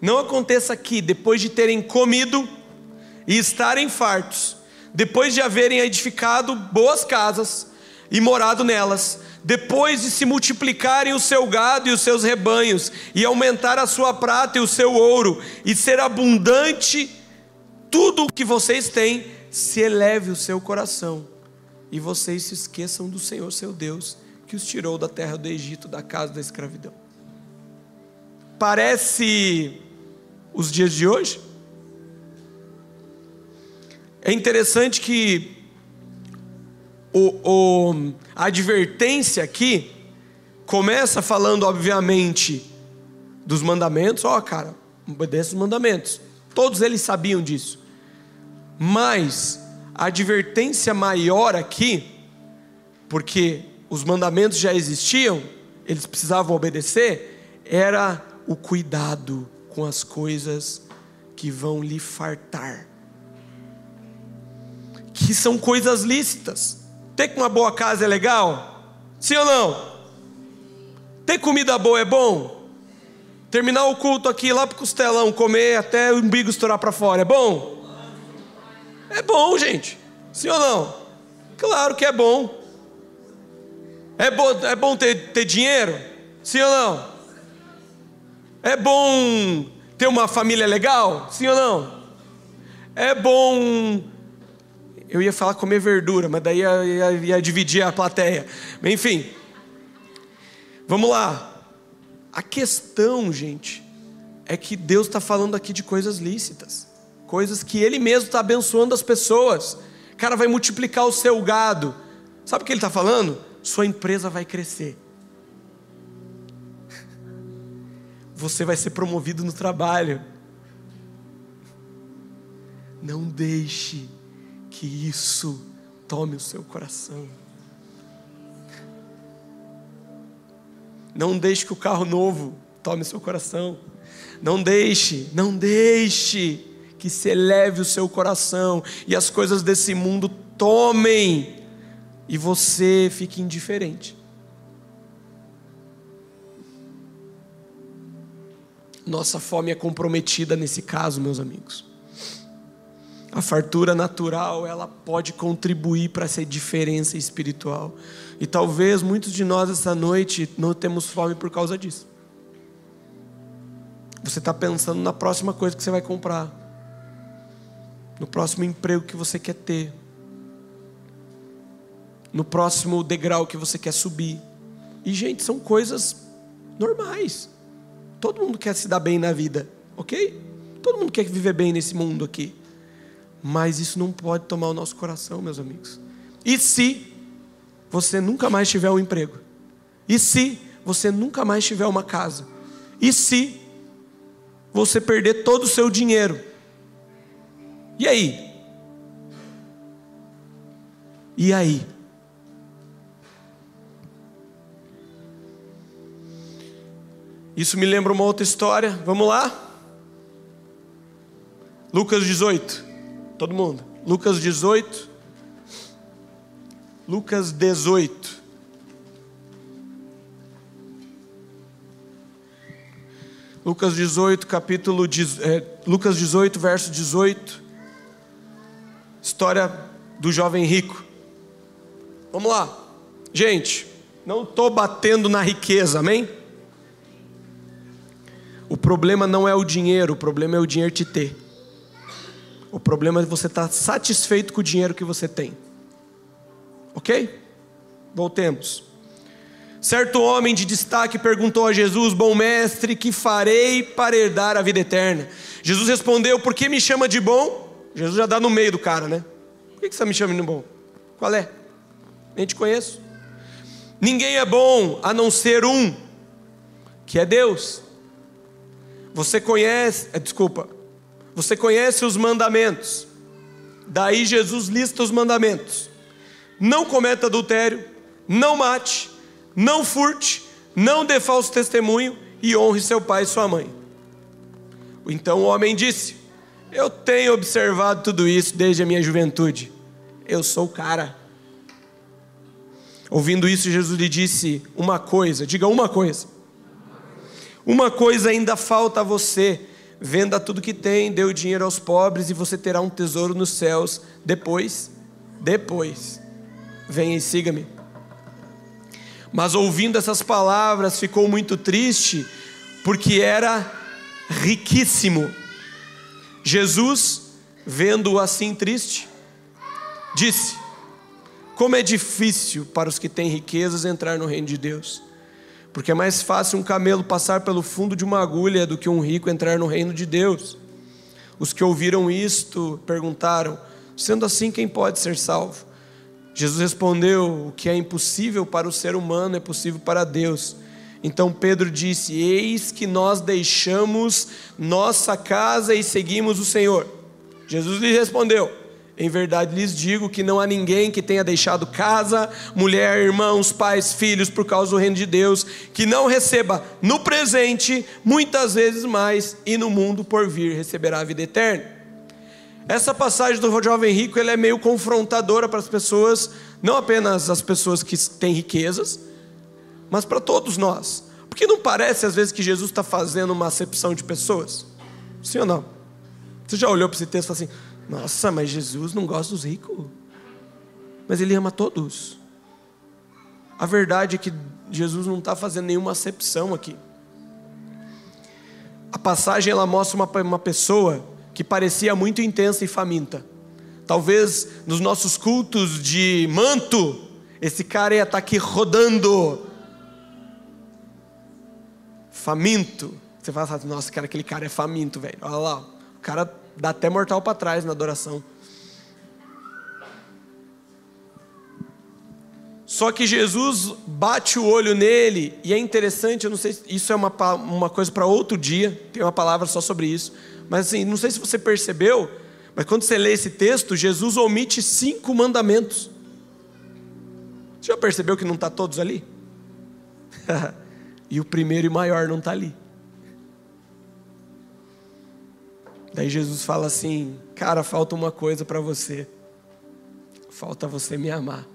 Não aconteça que, depois de terem comido e estarem fartos, depois de haverem edificado boas casas, e morado nelas, depois de se multiplicarem o seu gado e os seus rebanhos, e aumentar a sua prata e o seu ouro, e ser abundante tudo o que vocês têm, se eleve o seu coração, e vocês se esqueçam do Senhor seu Deus, que os tirou da terra do Egito, da casa da escravidão. Parece os dias de hoje? É interessante que o, o, a advertência aqui começa falando, obviamente, dos mandamentos. Ó, oh, cara, obedece os mandamentos. Todos eles sabiam disso. Mas a advertência maior aqui, porque os mandamentos já existiam, eles precisavam obedecer, era o cuidado com as coisas que vão lhe fartar, que são coisas lícitas. Ter uma boa casa é legal? Sim ou não? Ter comida boa é bom? Terminar o culto aqui lá pro costelão, comer até o umbigo estourar para fora, é bom? É bom, gente. Sim ou não? Claro que é bom. É bom, é bom ter, ter dinheiro? Sim ou não? É bom ter uma família legal? Sim ou não? É bom eu ia falar comer verdura, mas daí ia, ia, ia dividir a plateia. Enfim, vamos lá. A questão, gente, é que Deus está falando aqui de coisas lícitas, coisas que Ele mesmo está abençoando as pessoas. O cara vai multiplicar o seu gado. Sabe o que Ele está falando? Sua empresa vai crescer. Você vai ser promovido no trabalho. Não deixe que isso tome o seu coração. Não deixe que o carro novo tome o seu coração. Não deixe, não deixe que se eleve o seu coração e as coisas desse mundo tomem e você fique indiferente. Nossa fome é comprometida nesse caso, meus amigos. A fartura natural, ela pode contribuir para essa diferença espiritual. E talvez muitos de nós essa noite não temos fome por causa disso. Você está pensando na próxima coisa que você vai comprar, no próximo emprego que você quer ter, no próximo degrau que você quer subir. E, gente, são coisas normais. Todo mundo quer se dar bem na vida, ok? Todo mundo quer viver bem nesse mundo aqui. Mas isso não pode tomar o nosso coração, meus amigos. E se você nunca mais tiver um emprego? E se você nunca mais tiver uma casa? E se você perder todo o seu dinheiro? E aí? E aí? Isso me lembra uma outra história. Vamos lá? Lucas 18. Todo mundo. Lucas 18. Lucas 18. Lucas 18, capítulo é, Lucas 18, verso 18. História do jovem rico. Vamos lá. Gente, não estou batendo na riqueza, amém? Problema não é o dinheiro, o problema é o dinheiro te ter. O problema é você estar tá satisfeito com o dinheiro que você tem. Ok? Voltemos. Certo homem de destaque perguntou a Jesus: Bom mestre, que farei para herdar a vida eterna? Jesus respondeu: Por que me chama de bom? Jesus já dá no meio do cara, né? Por que você está me chamando de bom? Qual é? Nem te conheço. Ninguém é bom a não ser um, que é Deus. Você conhece, é, desculpa, você conhece os mandamentos. Daí Jesus lista os mandamentos: não cometa adultério, não mate, não furte, não dê falso testemunho e honre seu pai e sua mãe. Então o homem disse: Eu tenho observado tudo isso desde a minha juventude. Eu sou o cara. Ouvindo isso, Jesus lhe disse uma coisa: diga uma coisa. Uma coisa ainda falta a você venda tudo que tem, dê o dinheiro aos pobres e você terá um tesouro nos céus. Depois, depois, venha e siga-me. Mas ouvindo essas palavras, ficou muito triste, porque era riquíssimo. Jesus, vendo-o assim triste, disse: Como é difícil para os que têm riquezas entrar no reino de Deus. Porque é mais fácil um camelo passar pelo fundo de uma agulha do que um rico entrar no reino de Deus. Os que ouviram isto perguntaram: sendo assim, quem pode ser salvo? Jesus respondeu: o que é impossível para o ser humano é possível para Deus. Então Pedro disse: Eis que nós deixamos nossa casa e seguimos o Senhor. Jesus lhe respondeu: em verdade lhes digo que não há ninguém que tenha deixado casa, mulher, irmãos, pais, filhos por causa do reino de Deus, que não receba no presente muitas vezes mais e no mundo por vir receberá a vida eterna. Essa passagem do jovem rico ela é meio confrontadora para as pessoas, não apenas as pessoas que têm riquezas, mas para todos nós. Porque não parece às vezes que Jesus está fazendo uma acepção de pessoas? Sim ou não? Você já olhou para esse texto e falou assim: nossa, mas Jesus não gosta dos ricos. Mas ele ama todos. A verdade é que Jesus não está fazendo nenhuma acepção aqui. A passagem ela mostra uma, uma pessoa que parecia muito intensa e faminta. Talvez nos nossos cultos de manto, esse cara ia estar tá aqui rodando, faminto. Você fala assim, nossa, cara, aquele cara é faminto, velho. Olha lá, o cara Dá até mortal para trás na adoração. Só que Jesus bate o olho nele, e é interessante, eu não sei, isso é uma, uma coisa para outro dia, tem uma palavra só sobre isso, mas assim, não sei se você percebeu, mas quando você lê esse texto, Jesus omite cinco mandamentos. Você já percebeu que não está todos ali? e o primeiro e maior não está ali. Daí Jesus fala assim: Cara, falta uma coisa para você. Falta você me amar.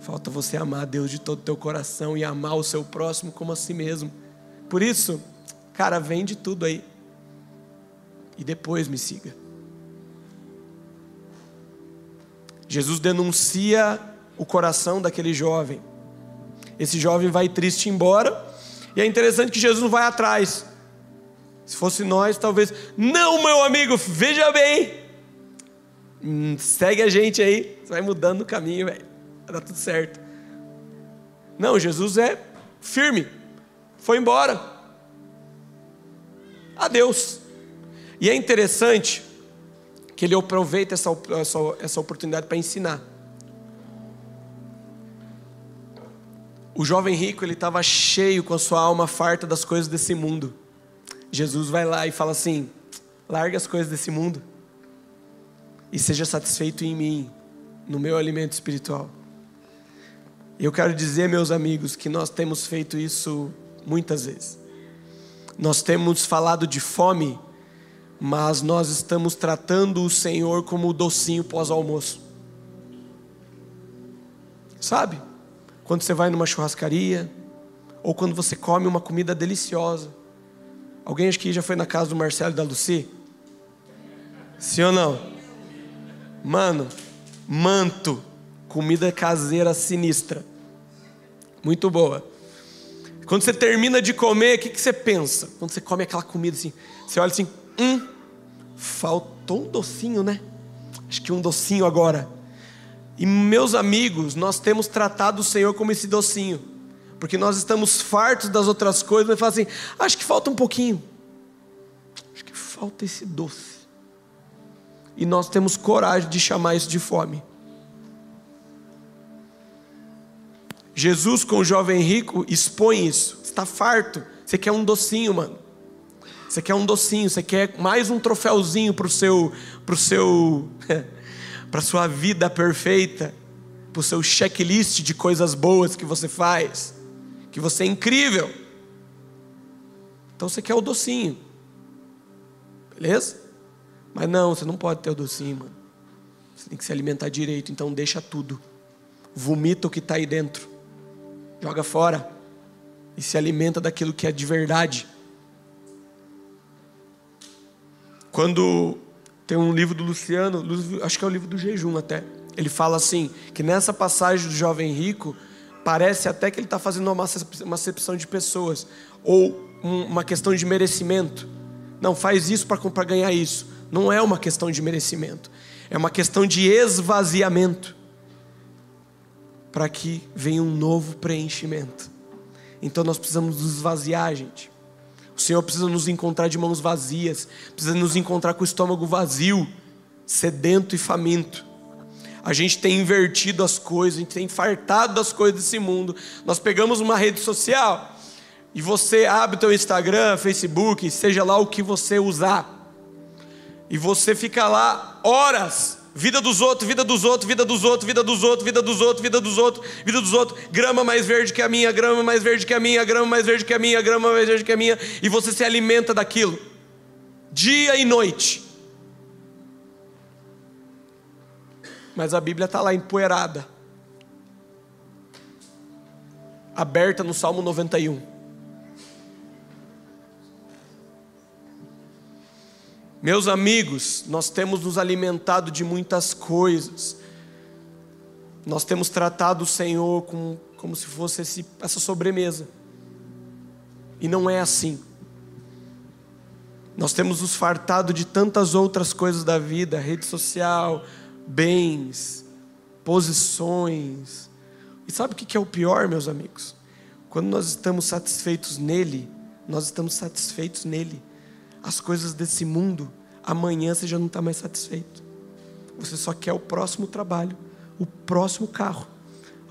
Falta você amar Deus de todo o teu coração e amar o seu próximo como a si mesmo. Por isso, cara, vende tudo aí. e depois me siga. Jesus denuncia o coração daquele jovem. Esse jovem vai triste embora, e é interessante que Jesus não vai atrás. Se fosse nós, talvez, não, meu amigo, veja bem, hum, segue a gente aí, você vai mudando o caminho, velho, dar tudo certo. Não, Jesus é firme, foi embora. Adeus. E é interessante que ele aproveita essa, essa, essa oportunidade para ensinar. O jovem rico ele estava cheio com a sua alma farta das coisas desse mundo. Jesus vai lá e fala assim: larga as coisas desse mundo e seja satisfeito em mim, no meu alimento espiritual. Eu quero dizer, meus amigos, que nós temos feito isso muitas vezes. Nós temos falado de fome, mas nós estamos tratando o Senhor como o docinho pós-almoço. Sabe? Quando você vai numa churrascaria, ou quando você come uma comida deliciosa, Alguém aqui já foi na casa do Marcelo e da Luci? Sim ou não? Mano, manto, comida caseira sinistra. Muito boa. Quando você termina de comer, o que, que você pensa? Quando você come aquela comida assim, você olha assim, hum, faltou um docinho, né? Acho que um docinho agora. E meus amigos, nós temos tratado o Senhor como esse docinho porque nós estamos fartos das outras coisas, mas fala assim: acho que falta um pouquinho, acho que falta esse doce. E nós temos coragem de chamar isso de fome. Jesus com o jovem rico expõe isso. Está farto. Você quer um docinho, mano. Você quer um docinho. Você quer mais um troféuzinho para o seu, para seu, para sua vida perfeita, para o seu checklist de coisas boas que você faz que você é incrível. Então você quer o docinho. Beleza? Mas não, você não pode ter o docinho, mano. Você tem que se alimentar direito, então deixa tudo. Vomita o que está aí dentro. Joga fora. E se alimenta daquilo que é de verdade. Quando tem um livro do Luciano, acho que é o livro do jejum até. Ele fala assim: que nessa passagem do jovem rico, Parece até que ele está fazendo uma acepção de pessoas, ou uma questão de merecimento. Não, faz isso para ganhar isso. Não é uma questão de merecimento, é uma questão de esvaziamento para que venha um novo preenchimento. Então nós precisamos nos esvaziar, gente. O Senhor precisa nos encontrar de mãos vazias, precisa nos encontrar com o estômago vazio, sedento e faminto. A gente tem invertido as coisas, a gente tem fartado das coisas desse mundo. Nós pegamos uma rede social e você abre o teu Instagram, Facebook, seja lá o que você usar. E você fica lá horas, vida dos outros, vida dos outros, vida dos outros, vida dos outros, vida dos outros, vida dos outros, vida dos outros, grama mais verde que a minha, grama mais verde que a minha, grama mais verde que a minha, grama mais verde que a minha, e você se alimenta daquilo. Dia e noite. Mas a Bíblia está lá empoeirada, aberta no Salmo 91. Meus amigos, nós temos nos alimentado de muitas coisas, nós temos tratado o Senhor como, como se fosse esse, essa sobremesa, e não é assim. Nós temos nos fartado de tantas outras coisas da vida, rede social, bens, posições. E sabe o que é o pior, meus amigos? Quando nós estamos satisfeitos nele, nós estamos satisfeitos nele. As coisas desse mundo, amanhã você já não está mais satisfeito. Você só quer o próximo trabalho, o próximo carro,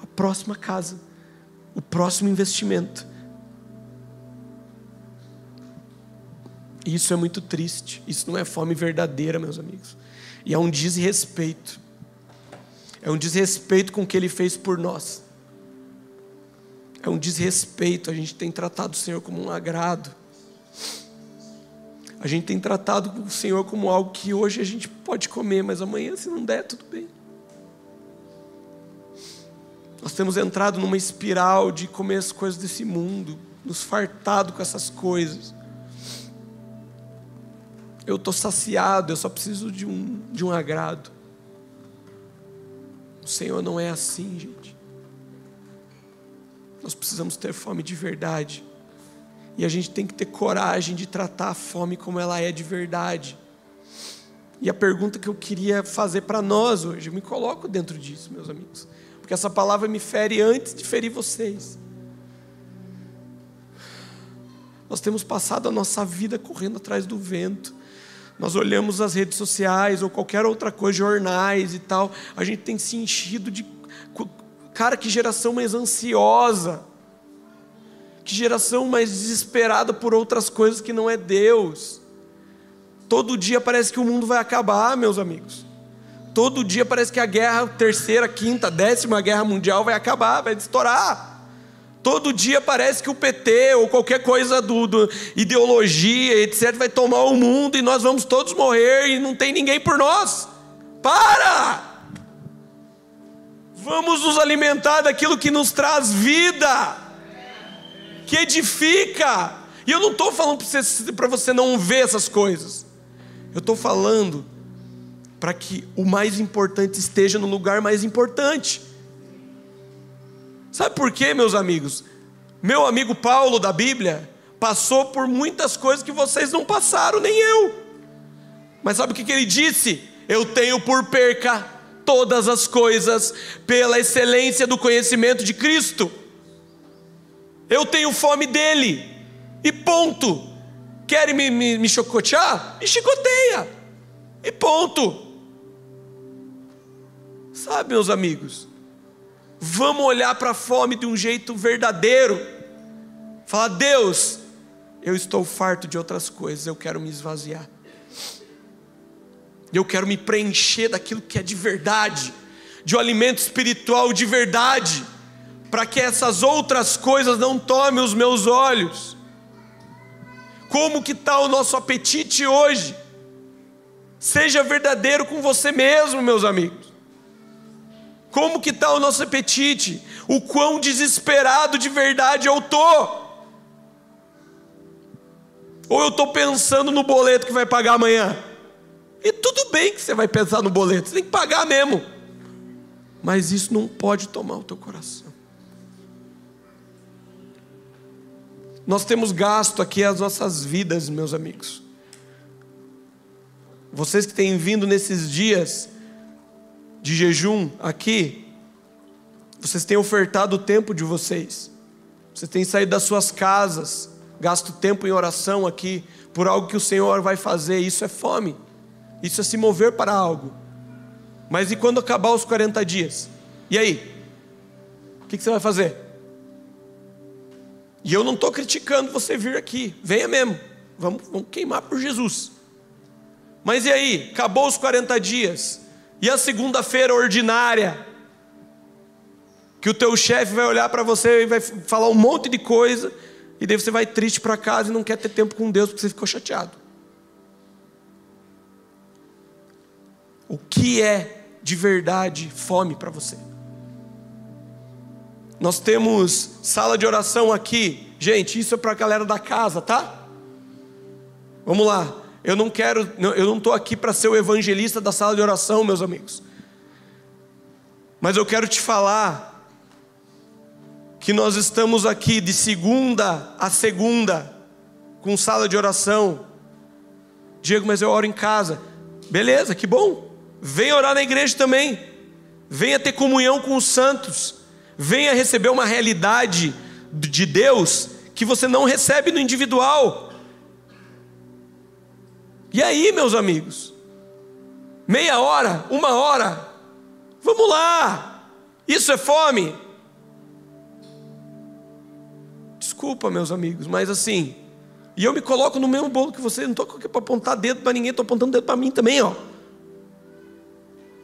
a próxima casa, o próximo investimento. Isso é muito triste. Isso não é fome verdadeira, meus amigos. E é um desrespeito. É um desrespeito com o que ele fez por nós. É um desrespeito. A gente tem tratado o Senhor como um agrado. A gente tem tratado o Senhor como algo que hoje a gente pode comer, mas amanhã, se não der, tudo bem. Nós temos entrado numa espiral de comer as coisas desse mundo, nos fartado com essas coisas. Eu estou saciado, eu só preciso de um, de um agrado. O Senhor não é assim, gente. Nós precisamos ter fome de verdade. E a gente tem que ter coragem de tratar a fome como ela é de verdade. E a pergunta que eu queria fazer para nós hoje, eu me coloco dentro disso, meus amigos, porque essa palavra me fere antes de ferir vocês. Nós temos passado a nossa vida correndo atrás do vento. Nós olhamos as redes sociais ou qualquer outra coisa, jornais e tal, a gente tem se enchido de. Cara, que geração mais ansiosa, que geração mais desesperada por outras coisas que não é Deus. Todo dia parece que o mundo vai acabar, meus amigos. Todo dia parece que a guerra, terceira, quinta, décima guerra mundial vai acabar, vai estourar. Todo dia parece que o PT ou qualquer coisa do, do, ideologia, etc., vai tomar o mundo e nós vamos todos morrer e não tem ninguém por nós. Para! Vamos nos alimentar daquilo que nos traz vida, que edifica. E eu não estou falando para você, você não ver essas coisas. Eu estou falando para que o mais importante esteja no lugar mais importante. Sabe por quê, meus amigos? Meu amigo Paulo da Bíblia passou por muitas coisas que vocês não passaram, nem eu. Mas sabe o que, ele disse? Eu tenho por perca todas as coisas pela excelência do conhecimento de Cristo. Eu tenho fome dele. E ponto. Querem me, me, me chicotear? Me chicoteia. E ponto. Sabe, meus amigos? Vamos olhar para a fome de um jeito verdadeiro. Falar, Deus, eu estou farto de outras coisas, eu quero me esvaziar. Eu quero me preencher daquilo que é de verdade, de um alimento espiritual de verdade, para que essas outras coisas não tomem os meus olhos. Como que está o nosso apetite hoje? Seja verdadeiro com você mesmo, meus amigos. Como que está o nosso apetite? O quão desesperado de verdade eu tô? Ou eu estou pensando no boleto que vai pagar amanhã? E tudo bem que você vai pensar no boleto, você tem que pagar mesmo. Mas isso não pode tomar o teu coração. Nós temos gasto aqui as nossas vidas, meus amigos. Vocês que têm vindo nesses dias, de jejum aqui, vocês têm ofertado o tempo de vocês, vocês têm saído das suas casas, gasto tempo em oração aqui, por algo que o Senhor vai fazer, isso é fome, isso é se mover para algo. Mas e quando acabar os 40 dias? E aí? O que você vai fazer? E eu não estou criticando você vir aqui, venha mesmo, vamos, vamos queimar por Jesus. Mas e aí? Acabou os 40 dias, e a segunda-feira ordinária, que o teu chefe vai olhar para você e vai falar um monte de coisa, e daí você vai triste para casa e não quer ter tempo com Deus porque você ficou chateado. O que é de verdade fome para você? Nós temos sala de oração aqui. Gente, isso é para a galera da casa, tá? Vamos lá. Eu não quero, eu não estou aqui para ser o evangelista da sala de oração, meus amigos. Mas eu quero te falar que nós estamos aqui de segunda a segunda com sala de oração. Diego, mas eu oro em casa. Beleza, que bom. Venha orar na igreja também. Venha ter comunhão com os santos. Venha receber uma realidade de Deus que você não recebe no individual. E aí, meus amigos? Meia hora, uma hora, vamos lá. Isso é fome? Desculpa, meus amigos, mas assim, e eu me coloco no mesmo bolo que você, não estou aqui para apontar dedo para ninguém, estou apontando dedo para mim também, ó.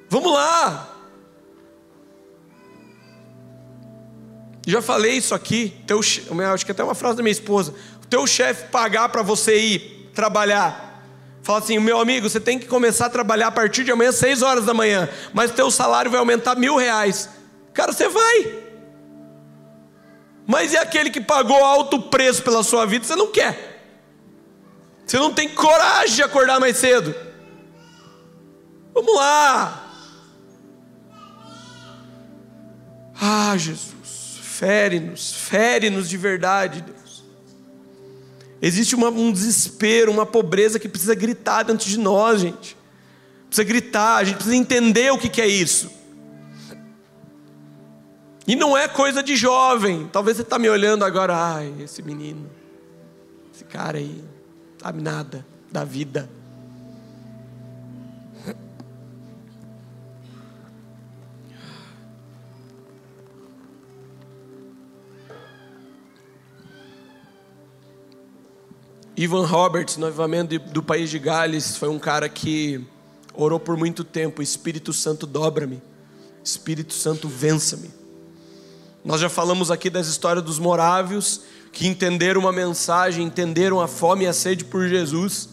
Vamos lá. Já falei isso aqui, teu, acho que até uma frase da minha esposa. O teu chefe pagar para você ir trabalhar Fala assim, meu amigo, você tem que começar a trabalhar a partir de amanhã, seis horas da manhã, mas teu salário vai aumentar mil reais. Cara, você vai. Mas e aquele que pagou alto preço pela sua vida, você não quer. Você não tem coragem de acordar mais cedo. Vamos lá. Ah, Jesus, fere-nos, fere-nos de verdade, Deus. Existe uma, um desespero, uma pobreza que precisa gritar dentro de nós, gente. Precisa gritar, a gente precisa entender o que, que é isso. E não é coisa de jovem. Talvez você está me olhando agora, ai, esse menino, esse cara aí, sabe nada da vida. Ivan Roberts, no avivamento do país de Gales, foi um cara que orou por muito tempo: Espírito Santo, dobra-me, Espírito Santo, vença-me. Nós já falamos aqui das histórias dos morávios que entenderam uma mensagem, entenderam a fome e a sede por Jesus,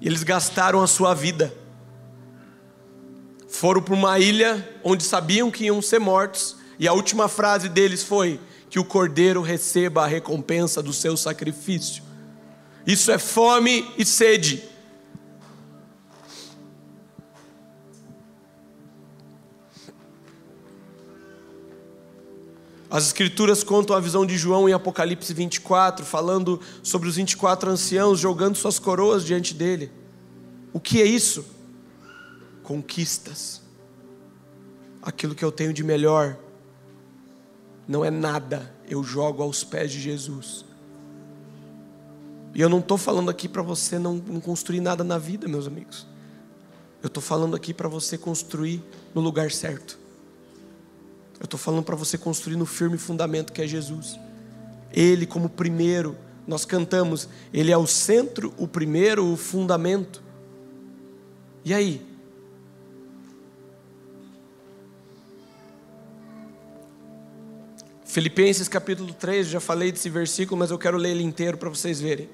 e eles gastaram a sua vida. Foram para uma ilha onde sabiam que iam ser mortos, e a última frase deles foi: que o cordeiro receba a recompensa do seu sacrifício. Isso é fome e sede. As Escrituras contam a visão de João em Apocalipse 24, falando sobre os 24 anciãos jogando suas coroas diante dele. O que é isso? Conquistas. Aquilo que eu tenho de melhor não é nada, eu jogo aos pés de Jesus. E eu não estou falando aqui para você não, não construir nada na vida, meus amigos. Eu estou falando aqui para você construir no lugar certo. Eu estou falando para você construir no firme fundamento que é Jesus. Ele, como primeiro, nós cantamos, Ele é o centro, o primeiro, o fundamento. E aí? Filipenses capítulo 3, já falei desse versículo, mas eu quero ler ele inteiro para vocês verem.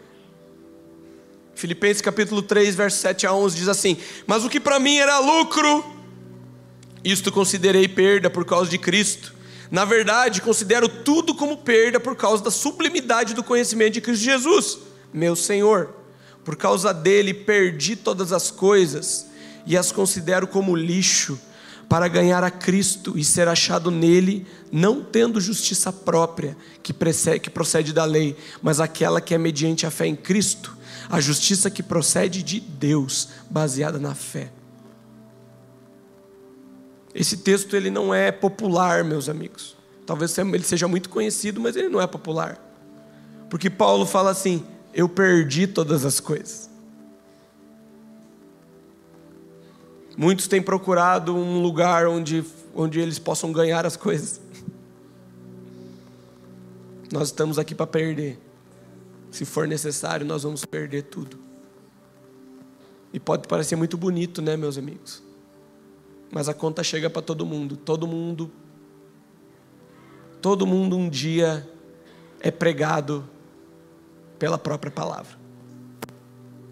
Filipenses capítulo 3, verso 7 a 11 diz assim: Mas o que para mim era lucro, isto considerei perda por causa de Cristo. Na verdade, considero tudo como perda por causa da sublimidade do conhecimento de Cristo Jesus, meu Senhor. Por causa dele perdi todas as coisas e as considero como lixo para ganhar a Cristo e ser achado nele, não tendo justiça própria que procede da lei, mas aquela que é mediante a fé em Cristo a justiça que procede de Deus, baseada na fé. Esse texto ele não é popular, meus amigos. Talvez ele seja muito conhecido, mas ele não é popular. Porque Paulo fala assim: Eu perdi todas as coisas. Muitos têm procurado um lugar onde, onde eles possam ganhar as coisas. Nós estamos aqui para perder. Se for necessário, nós vamos perder tudo. E pode parecer muito bonito, né, meus amigos? Mas a conta chega para todo mundo. Todo mundo. Todo mundo um dia é pregado pela própria palavra.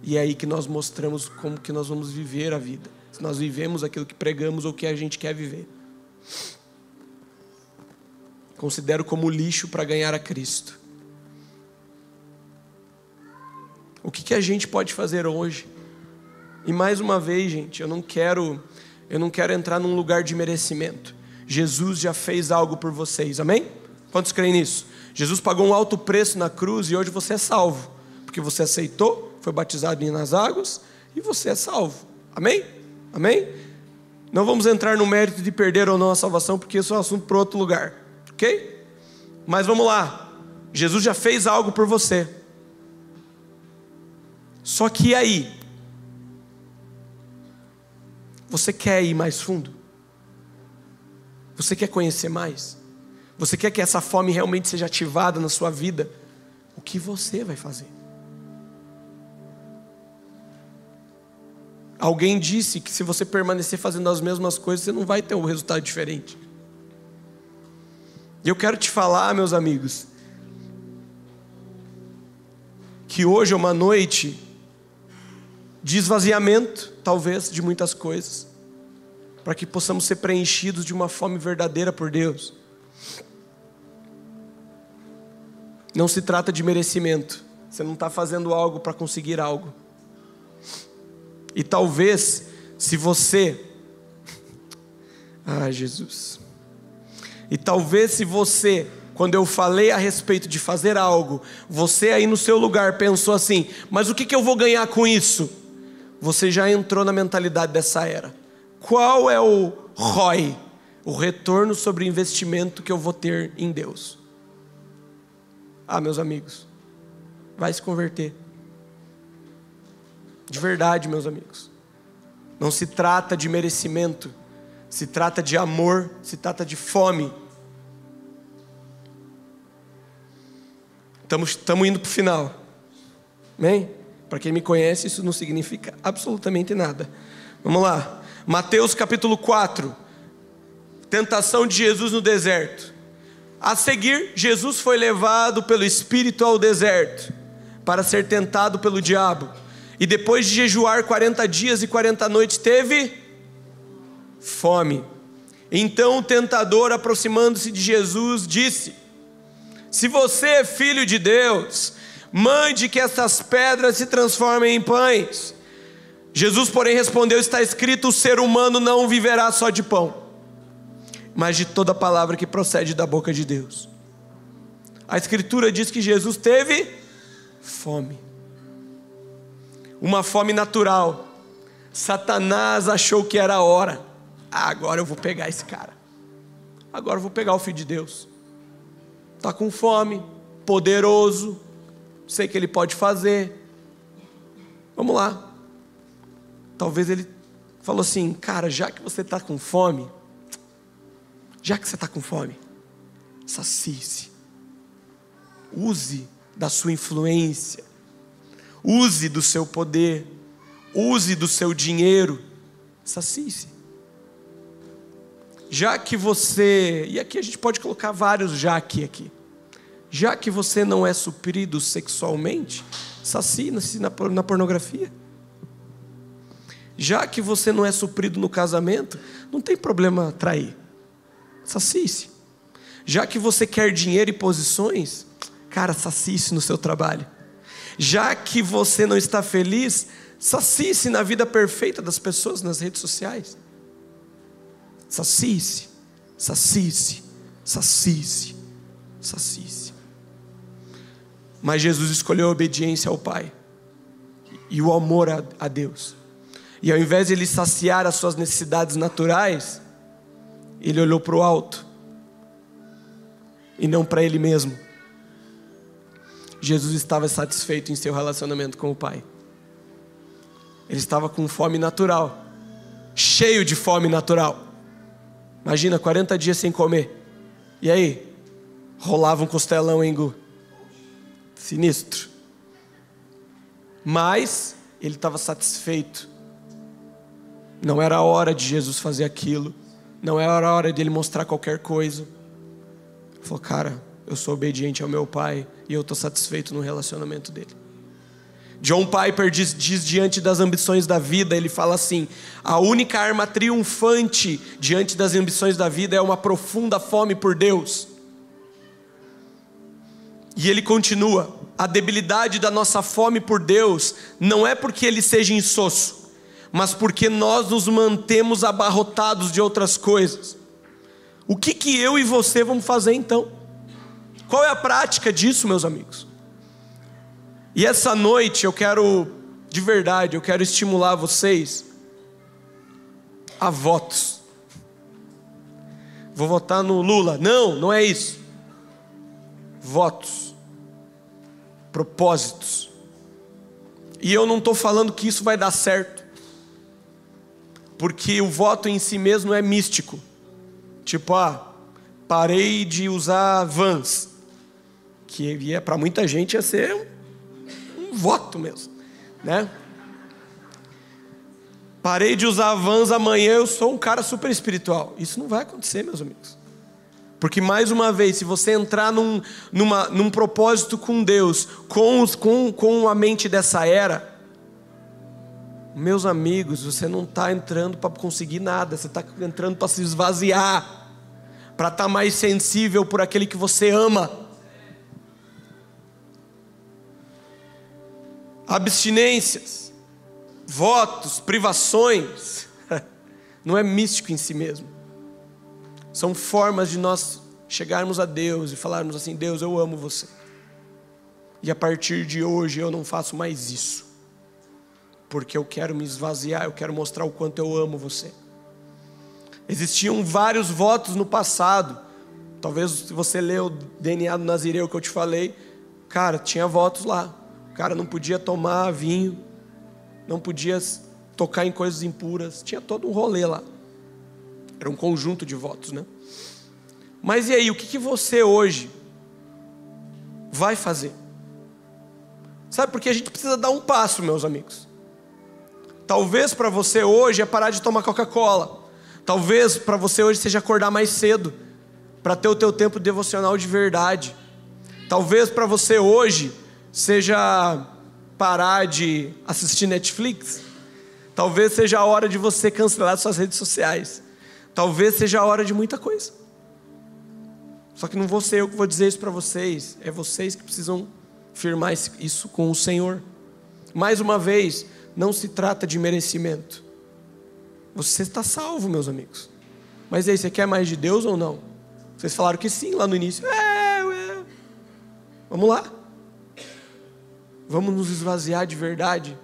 E é aí que nós mostramos como que nós vamos viver a vida. Se nós vivemos aquilo que pregamos ou que a gente quer viver. Considero como lixo para ganhar a Cristo. O que, que a gente pode fazer hoje? E mais uma vez, gente, eu não quero, eu não quero entrar num lugar de merecimento. Jesus já fez algo por vocês, amém? Quantos creem nisso? Jesus pagou um alto preço na cruz e hoje você é salvo, porque você aceitou, foi batizado nas águas e você é salvo, amém? Amém? Não vamos entrar no mérito de perder ou não a salvação, porque isso é um assunto para outro lugar, ok? Mas vamos lá, Jesus já fez algo por você. Só que aí? Você quer ir mais fundo? Você quer conhecer mais? Você quer que essa fome realmente seja ativada na sua vida? O que você vai fazer? Alguém disse que se você permanecer fazendo as mesmas coisas, você não vai ter um resultado diferente. E eu quero te falar, meus amigos, que hoje é uma noite de esvaziamento, talvez, de muitas coisas, para que possamos ser preenchidos de uma fome verdadeira por Deus. Não se trata de merecimento, Você não está fazendo algo para conseguir algo. E talvez, se você. Ah, Jesus. E talvez, se você, quando eu falei a respeito de fazer algo, você aí no seu lugar pensou assim: mas o que, que eu vou ganhar com isso? Você já entrou na mentalidade dessa era. Qual é o ROI? O retorno sobre o investimento que eu vou ter em Deus. Ah, meus amigos, vai se converter. De verdade, meus amigos. Não se trata de merecimento, se trata de amor, se trata de fome. Estamos, estamos indo para o final. Amém? Para quem me conhece, isso não significa absolutamente nada. Vamos lá. Mateus capítulo 4. Tentação de Jesus no deserto. A seguir, Jesus foi levado pelo Espírito ao deserto para ser tentado pelo diabo. E depois de jejuar 40 dias e 40 noites, teve fome. Então o tentador, aproximando-se de Jesus, disse: Se você é filho de Deus, mande que essas pedras se transformem em pães. Jesus, porém, respondeu: Está escrito: o ser humano não viverá só de pão, mas de toda palavra que procede da boca de Deus. A Escritura diz que Jesus teve fome, uma fome natural. Satanás achou que era a hora. Ah, agora eu vou pegar esse cara. Agora eu vou pegar o filho de Deus. Está com fome, poderoso, sei que ele pode fazer. Vamos lá. Talvez ele falou assim, cara, já que você está com fome, já que você está com fome, sacie-se. Use da sua influência, use do seu poder, use do seu dinheiro, sacie-se. Já que você, e aqui a gente pode colocar vários já aqui aqui já que você não é suprido sexualmente, sacie-se na, na pornografia. Já que você não é suprido no casamento, não tem problema trair. Sacie-se. Já que você quer dinheiro e posições, cara, sacie-se no seu trabalho. Já que você não está feliz, sacie-se na vida perfeita das pessoas nas redes sociais. Sacie-se, sacie-se, sacie-se, sacie-se. Mas Jesus escolheu a obediência ao Pai e o amor a, a Deus. E ao invés de ele saciar as suas necessidades naturais, ele olhou para o alto e não para ele mesmo. Jesus estava satisfeito em seu relacionamento com o Pai. Ele estava com fome natural, cheio de fome natural. Imagina 40 dias sem comer. E aí? Rolava um costelão em Gu. Sinistro. Mas ele estava satisfeito. Não era a hora de Jesus fazer aquilo. Não era a hora dele mostrar qualquer coisa. Ele falou, cara, eu sou obediente ao meu pai e eu estou satisfeito no relacionamento dele. John Piper diz, diz, diante das ambições da vida, ele fala assim: a única arma triunfante diante das ambições da vida é uma profunda fome por Deus. E ele continua: a debilidade da nossa fome por Deus não é porque ele seja insosso, mas porque nós nos mantemos abarrotados de outras coisas. O que, que eu e você vamos fazer então? Qual é a prática disso, meus amigos? E essa noite eu quero, de verdade, eu quero estimular vocês a votos. Vou votar no Lula. Não, não é isso. Votos propósitos. E eu não estou falando que isso vai dar certo, porque o voto em si mesmo é místico. Tipo, ah, parei de usar vans, que para muita gente ia ser um, um voto mesmo, né? Parei de usar vans amanhã, eu sou um cara super espiritual. Isso não vai acontecer, meus amigos. Porque, mais uma vez, se você entrar num, numa, num propósito com Deus, com, os, com, com a mente dessa era, meus amigos, você não está entrando para conseguir nada, você está entrando para se esvaziar, para estar tá mais sensível por aquele que você ama. Abstinências, votos, privações, não é místico em si mesmo. São formas de nós chegarmos a Deus e falarmos assim: Deus, eu amo você. E a partir de hoje eu não faço mais isso. Porque eu quero me esvaziar, eu quero mostrar o quanto eu amo você. Existiam vários votos no passado. Talvez se você leu o DNA do Nazireu que eu te falei, cara, tinha votos lá. Cara não podia tomar vinho, não podia tocar em coisas impuras, tinha todo um rolê lá. Era um conjunto de votos, né? Mas e aí, o que, que você hoje vai fazer? Sabe, porque a gente precisa dar um passo, meus amigos. Talvez para você hoje é parar de tomar Coca-Cola. Talvez para você hoje seja acordar mais cedo, para ter o teu tempo devocional de verdade. Talvez para você hoje seja parar de assistir Netflix. Talvez seja a hora de você cancelar suas redes sociais. Talvez seja a hora de muita coisa. Só que não vou ser eu que vou dizer isso para vocês, é vocês que precisam firmar isso com o Senhor. Mais uma vez, não se trata de merecimento. Você está salvo, meus amigos. Mas aí, você quer mais de Deus ou não? Vocês falaram que sim lá no início. É, é. Vamos lá. Vamos nos esvaziar de verdade.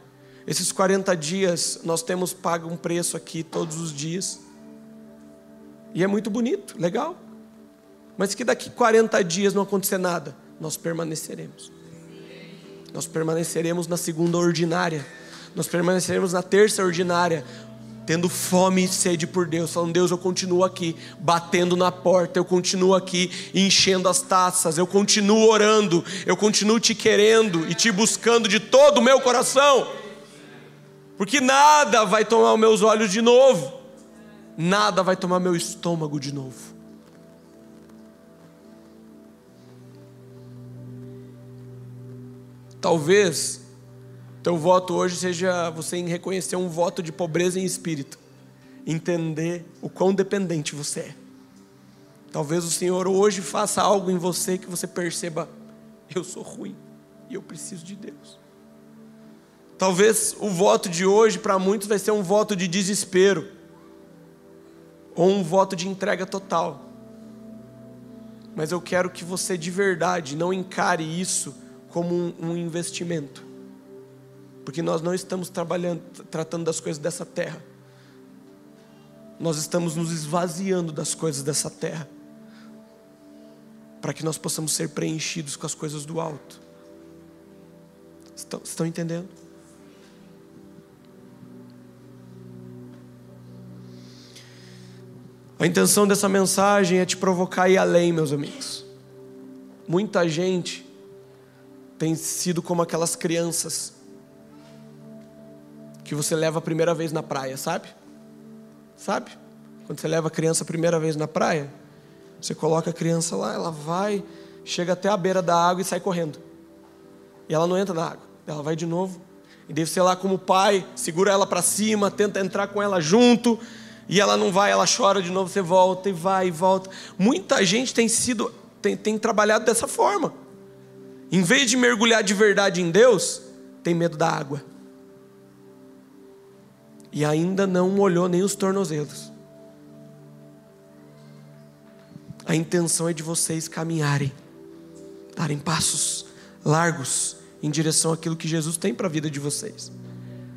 Esses 40 dias, nós temos pago um preço aqui todos os dias. E é muito bonito, legal. Mas que daqui 40 dias não acontecer nada, nós permaneceremos. Nós permaneceremos na segunda ordinária. Nós permaneceremos na terça ordinária, tendo fome e sede por Deus, falando: Deus, eu continuo aqui, batendo na porta, eu continuo aqui, enchendo as taças, eu continuo orando, eu continuo te querendo e te buscando de todo o meu coração, porque nada vai tomar meus olhos de novo, nada vai tomar meu estômago de novo. Talvez teu voto hoje seja você em reconhecer um voto de pobreza em espírito, entender o quão dependente você é. Talvez o Senhor hoje faça algo em você que você perceba: eu sou ruim e eu preciso de Deus. Talvez o voto de hoje para muitos vai ser um voto de desespero ou um voto de entrega total. Mas eu quero que você de verdade não encare isso como um, um investimento. Porque nós não estamos trabalhando, tratando das coisas dessa terra. Nós estamos nos esvaziando das coisas dessa terra. Para que nós possamos ser preenchidos com as coisas do alto. Estão, estão entendendo? A intenção dessa mensagem é te provocar a ir além, meus amigos. Muita gente tem sido como aquelas crianças que você leva a primeira vez na praia, sabe? Sabe? Quando você leva a criança a primeira vez na praia, você coloca a criança lá, ela vai, chega até a beira da água e sai correndo. E ela não entra na água, ela vai de novo. E deve ser lá como pai, segura ela para cima, tenta entrar com ela junto, e ela não vai, ela chora de novo, você volta e vai e volta. Muita gente tem sido, tem, tem trabalhado dessa forma. Em vez de mergulhar de verdade em Deus, tem medo da água. E ainda não molhou nem os tornozelos. A intenção é de vocês caminharem, darem passos largos em direção àquilo que Jesus tem para a vida de vocês.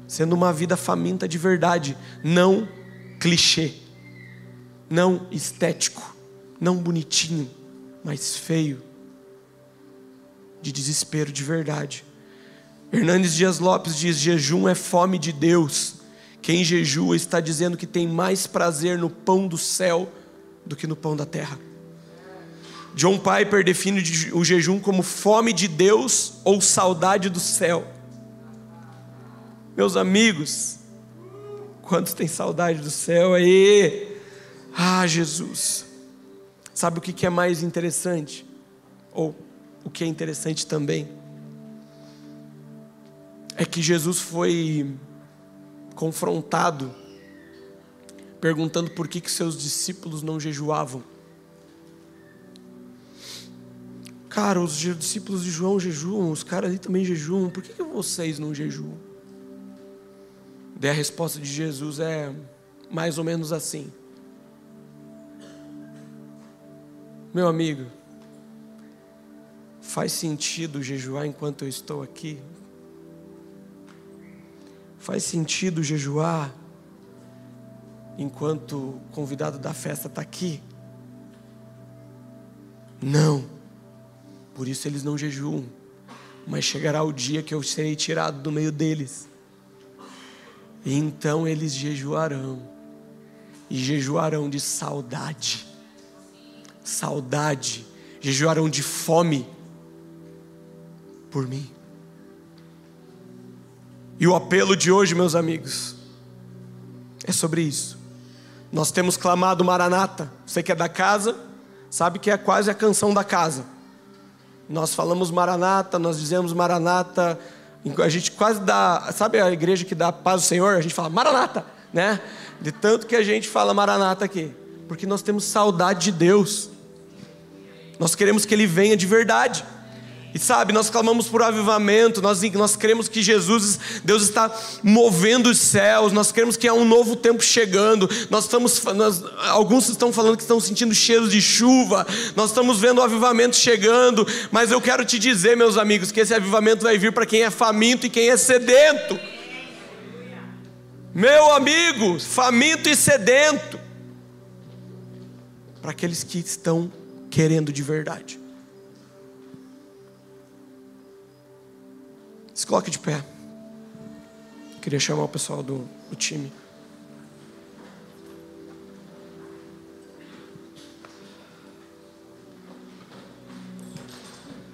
Sendo uma vida faminta de verdade, não clichê, não estético, não bonitinho, mas feio, de desespero de verdade. Hernandes Dias Lopes diz: jejum é fome de Deus. Quem jejua está dizendo que tem mais prazer no pão do céu do que no pão da terra. John Piper define o jejum como fome de Deus ou saudade do céu. Meus amigos, quantos têm saudade do céu aí? Ah, Jesus. Sabe o que é mais interessante? Ou o que é interessante também é que Jesus foi confrontado perguntando por que, que seus discípulos não jejuavam. Cara, os discípulos de João jejuam, os caras ali também jejuam, por que, que vocês não jejuam? Daí a resposta de Jesus é mais ou menos assim: Meu amigo, faz sentido jejuar enquanto eu estou aqui? Faz sentido jejuar enquanto o convidado da festa está aqui? Não. Por isso eles não jejuam. Mas chegará o dia que eu serei tirado do meio deles. E então eles jejuarão. E jejuarão de saudade. Saudade. Jejuarão de fome por mim. E o apelo de hoje, meus amigos, é sobre isso. Nós temos clamado Maranata. Você que é da casa, sabe que é quase a canção da casa. Nós falamos Maranata, nós dizemos Maranata, a gente quase dá, sabe a igreja que dá paz ao Senhor? A gente fala Maranata, né? De tanto que a gente fala Maranata aqui, porque nós temos saudade de Deus. Nós queremos que Ele venha de verdade. E sabe, nós clamamos por avivamento, nós, nós cremos que Jesus, Deus está movendo os céus, nós cremos que há um novo tempo chegando. Nós estamos, nós, alguns estão falando que estão sentindo cheiros de chuva, nós estamos vendo o avivamento chegando, mas eu quero te dizer, meus amigos, que esse avivamento vai vir para quem é faminto e quem é sedento. Meu amigo, faminto e sedento, para aqueles que estão querendo de verdade. Se coloque de pé. Queria chamar o pessoal do, do time.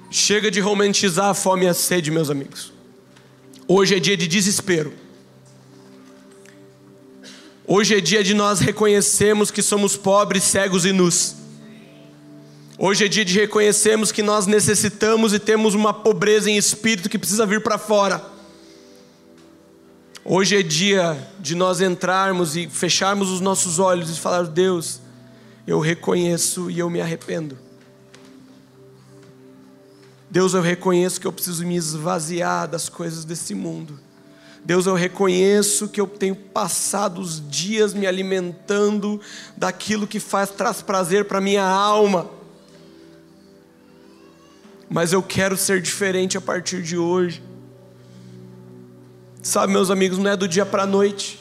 Chega de romantizar a fome e a sede, meus amigos. Hoje é dia de desespero. Hoje é dia de nós reconhecermos que somos pobres, cegos e nus. Hoje é dia de reconhecermos que nós necessitamos e temos uma pobreza em espírito que precisa vir para fora. Hoje é dia de nós entrarmos e fecharmos os nossos olhos e falar: Deus, eu reconheço e eu me arrependo. Deus, eu reconheço que eu preciso me esvaziar das coisas desse mundo. Deus, eu reconheço que eu tenho passado os dias me alimentando daquilo que faz traz prazer para minha alma mas eu quero ser diferente a partir de hoje. Sabe, meus amigos, não é do dia para a noite,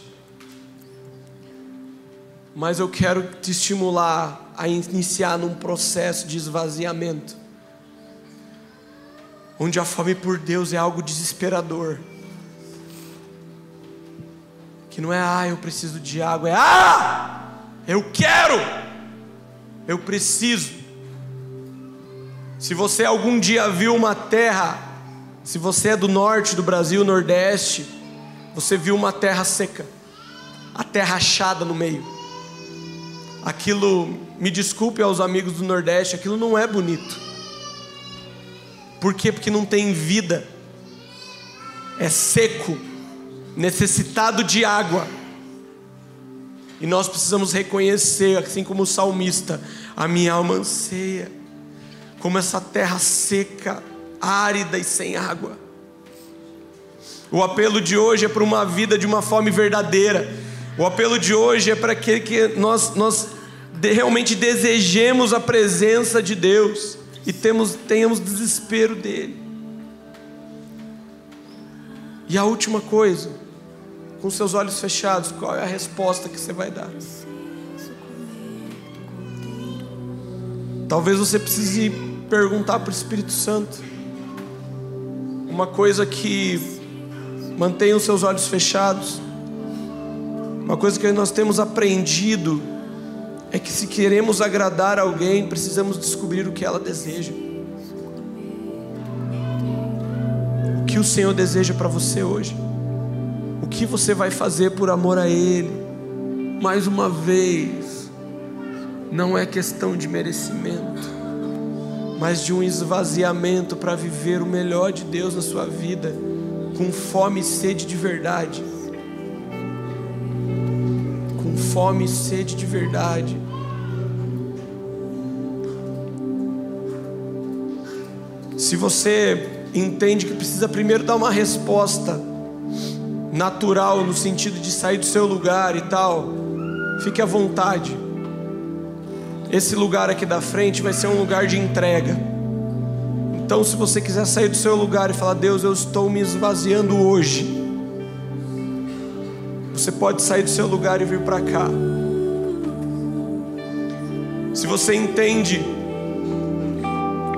mas eu quero te estimular a iniciar num processo de esvaziamento, onde a fome por Deus é algo desesperador. Que não é, ah, eu preciso de água, é, ah, eu quero, eu preciso. Se você algum dia viu uma terra, se você é do norte do Brasil, nordeste, você viu uma terra seca, a terra achada no meio. Aquilo, me desculpe aos amigos do Nordeste, aquilo não é bonito. Por quê? Porque não tem vida, é seco, necessitado de água. E nós precisamos reconhecer, assim como o salmista, a minha alma anseia como essa terra seca, árida e sem água. O apelo de hoje é para uma vida de uma fome verdadeira. O apelo de hoje é para que, que nós, nós realmente desejemos a presença de Deus e temos, tenhamos desespero dele. E a última coisa, com seus olhos fechados, qual é a resposta que você vai dar? Talvez você precise perguntar para o Espírito Santo. Uma coisa que mantenha os seus olhos fechados. Uma coisa que nós temos aprendido é que se queremos agradar alguém, precisamos descobrir o que ela deseja. O que o Senhor deseja para você hoje? O que você vai fazer por amor a Ele? Mais uma vez, não é questão de merecimento mas de um esvaziamento para viver o melhor de Deus na sua vida, com fome e sede de verdade. Com fome e sede de verdade. Se você entende que precisa primeiro dar uma resposta natural no sentido de sair do seu lugar e tal, fique à vontade. Esse lugar aqui da frente vai ser um lugar de entrega. Então, se você quiser sair do seu lugar e falar, Deus, eu estou me esvaziando hoje, você pode sair do seu lugar e vir para cá. Se você entende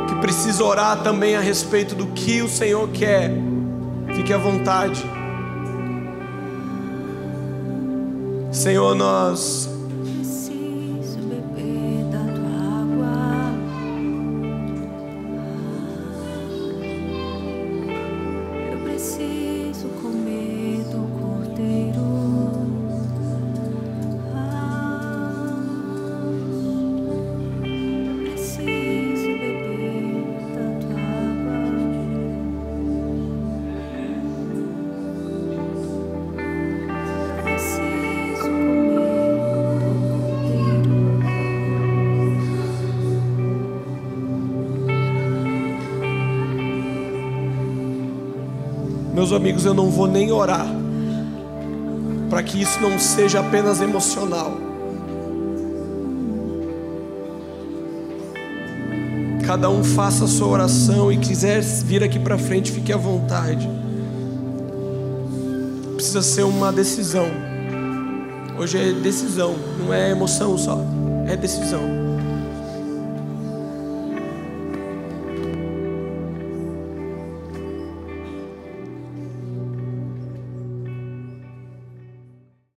que precisa orar também a respeito do que o Senhor quer, fique à vontade. Senhor, nós Meus amigos, eu não vou nem orar, para que isso não seja apenas emocional. Cada um faça a sua oração e quiser vir aqui para frente, fique à vontade. Precisa ser uma decisão. Hoje é decisão, não é emoção só, é decisão.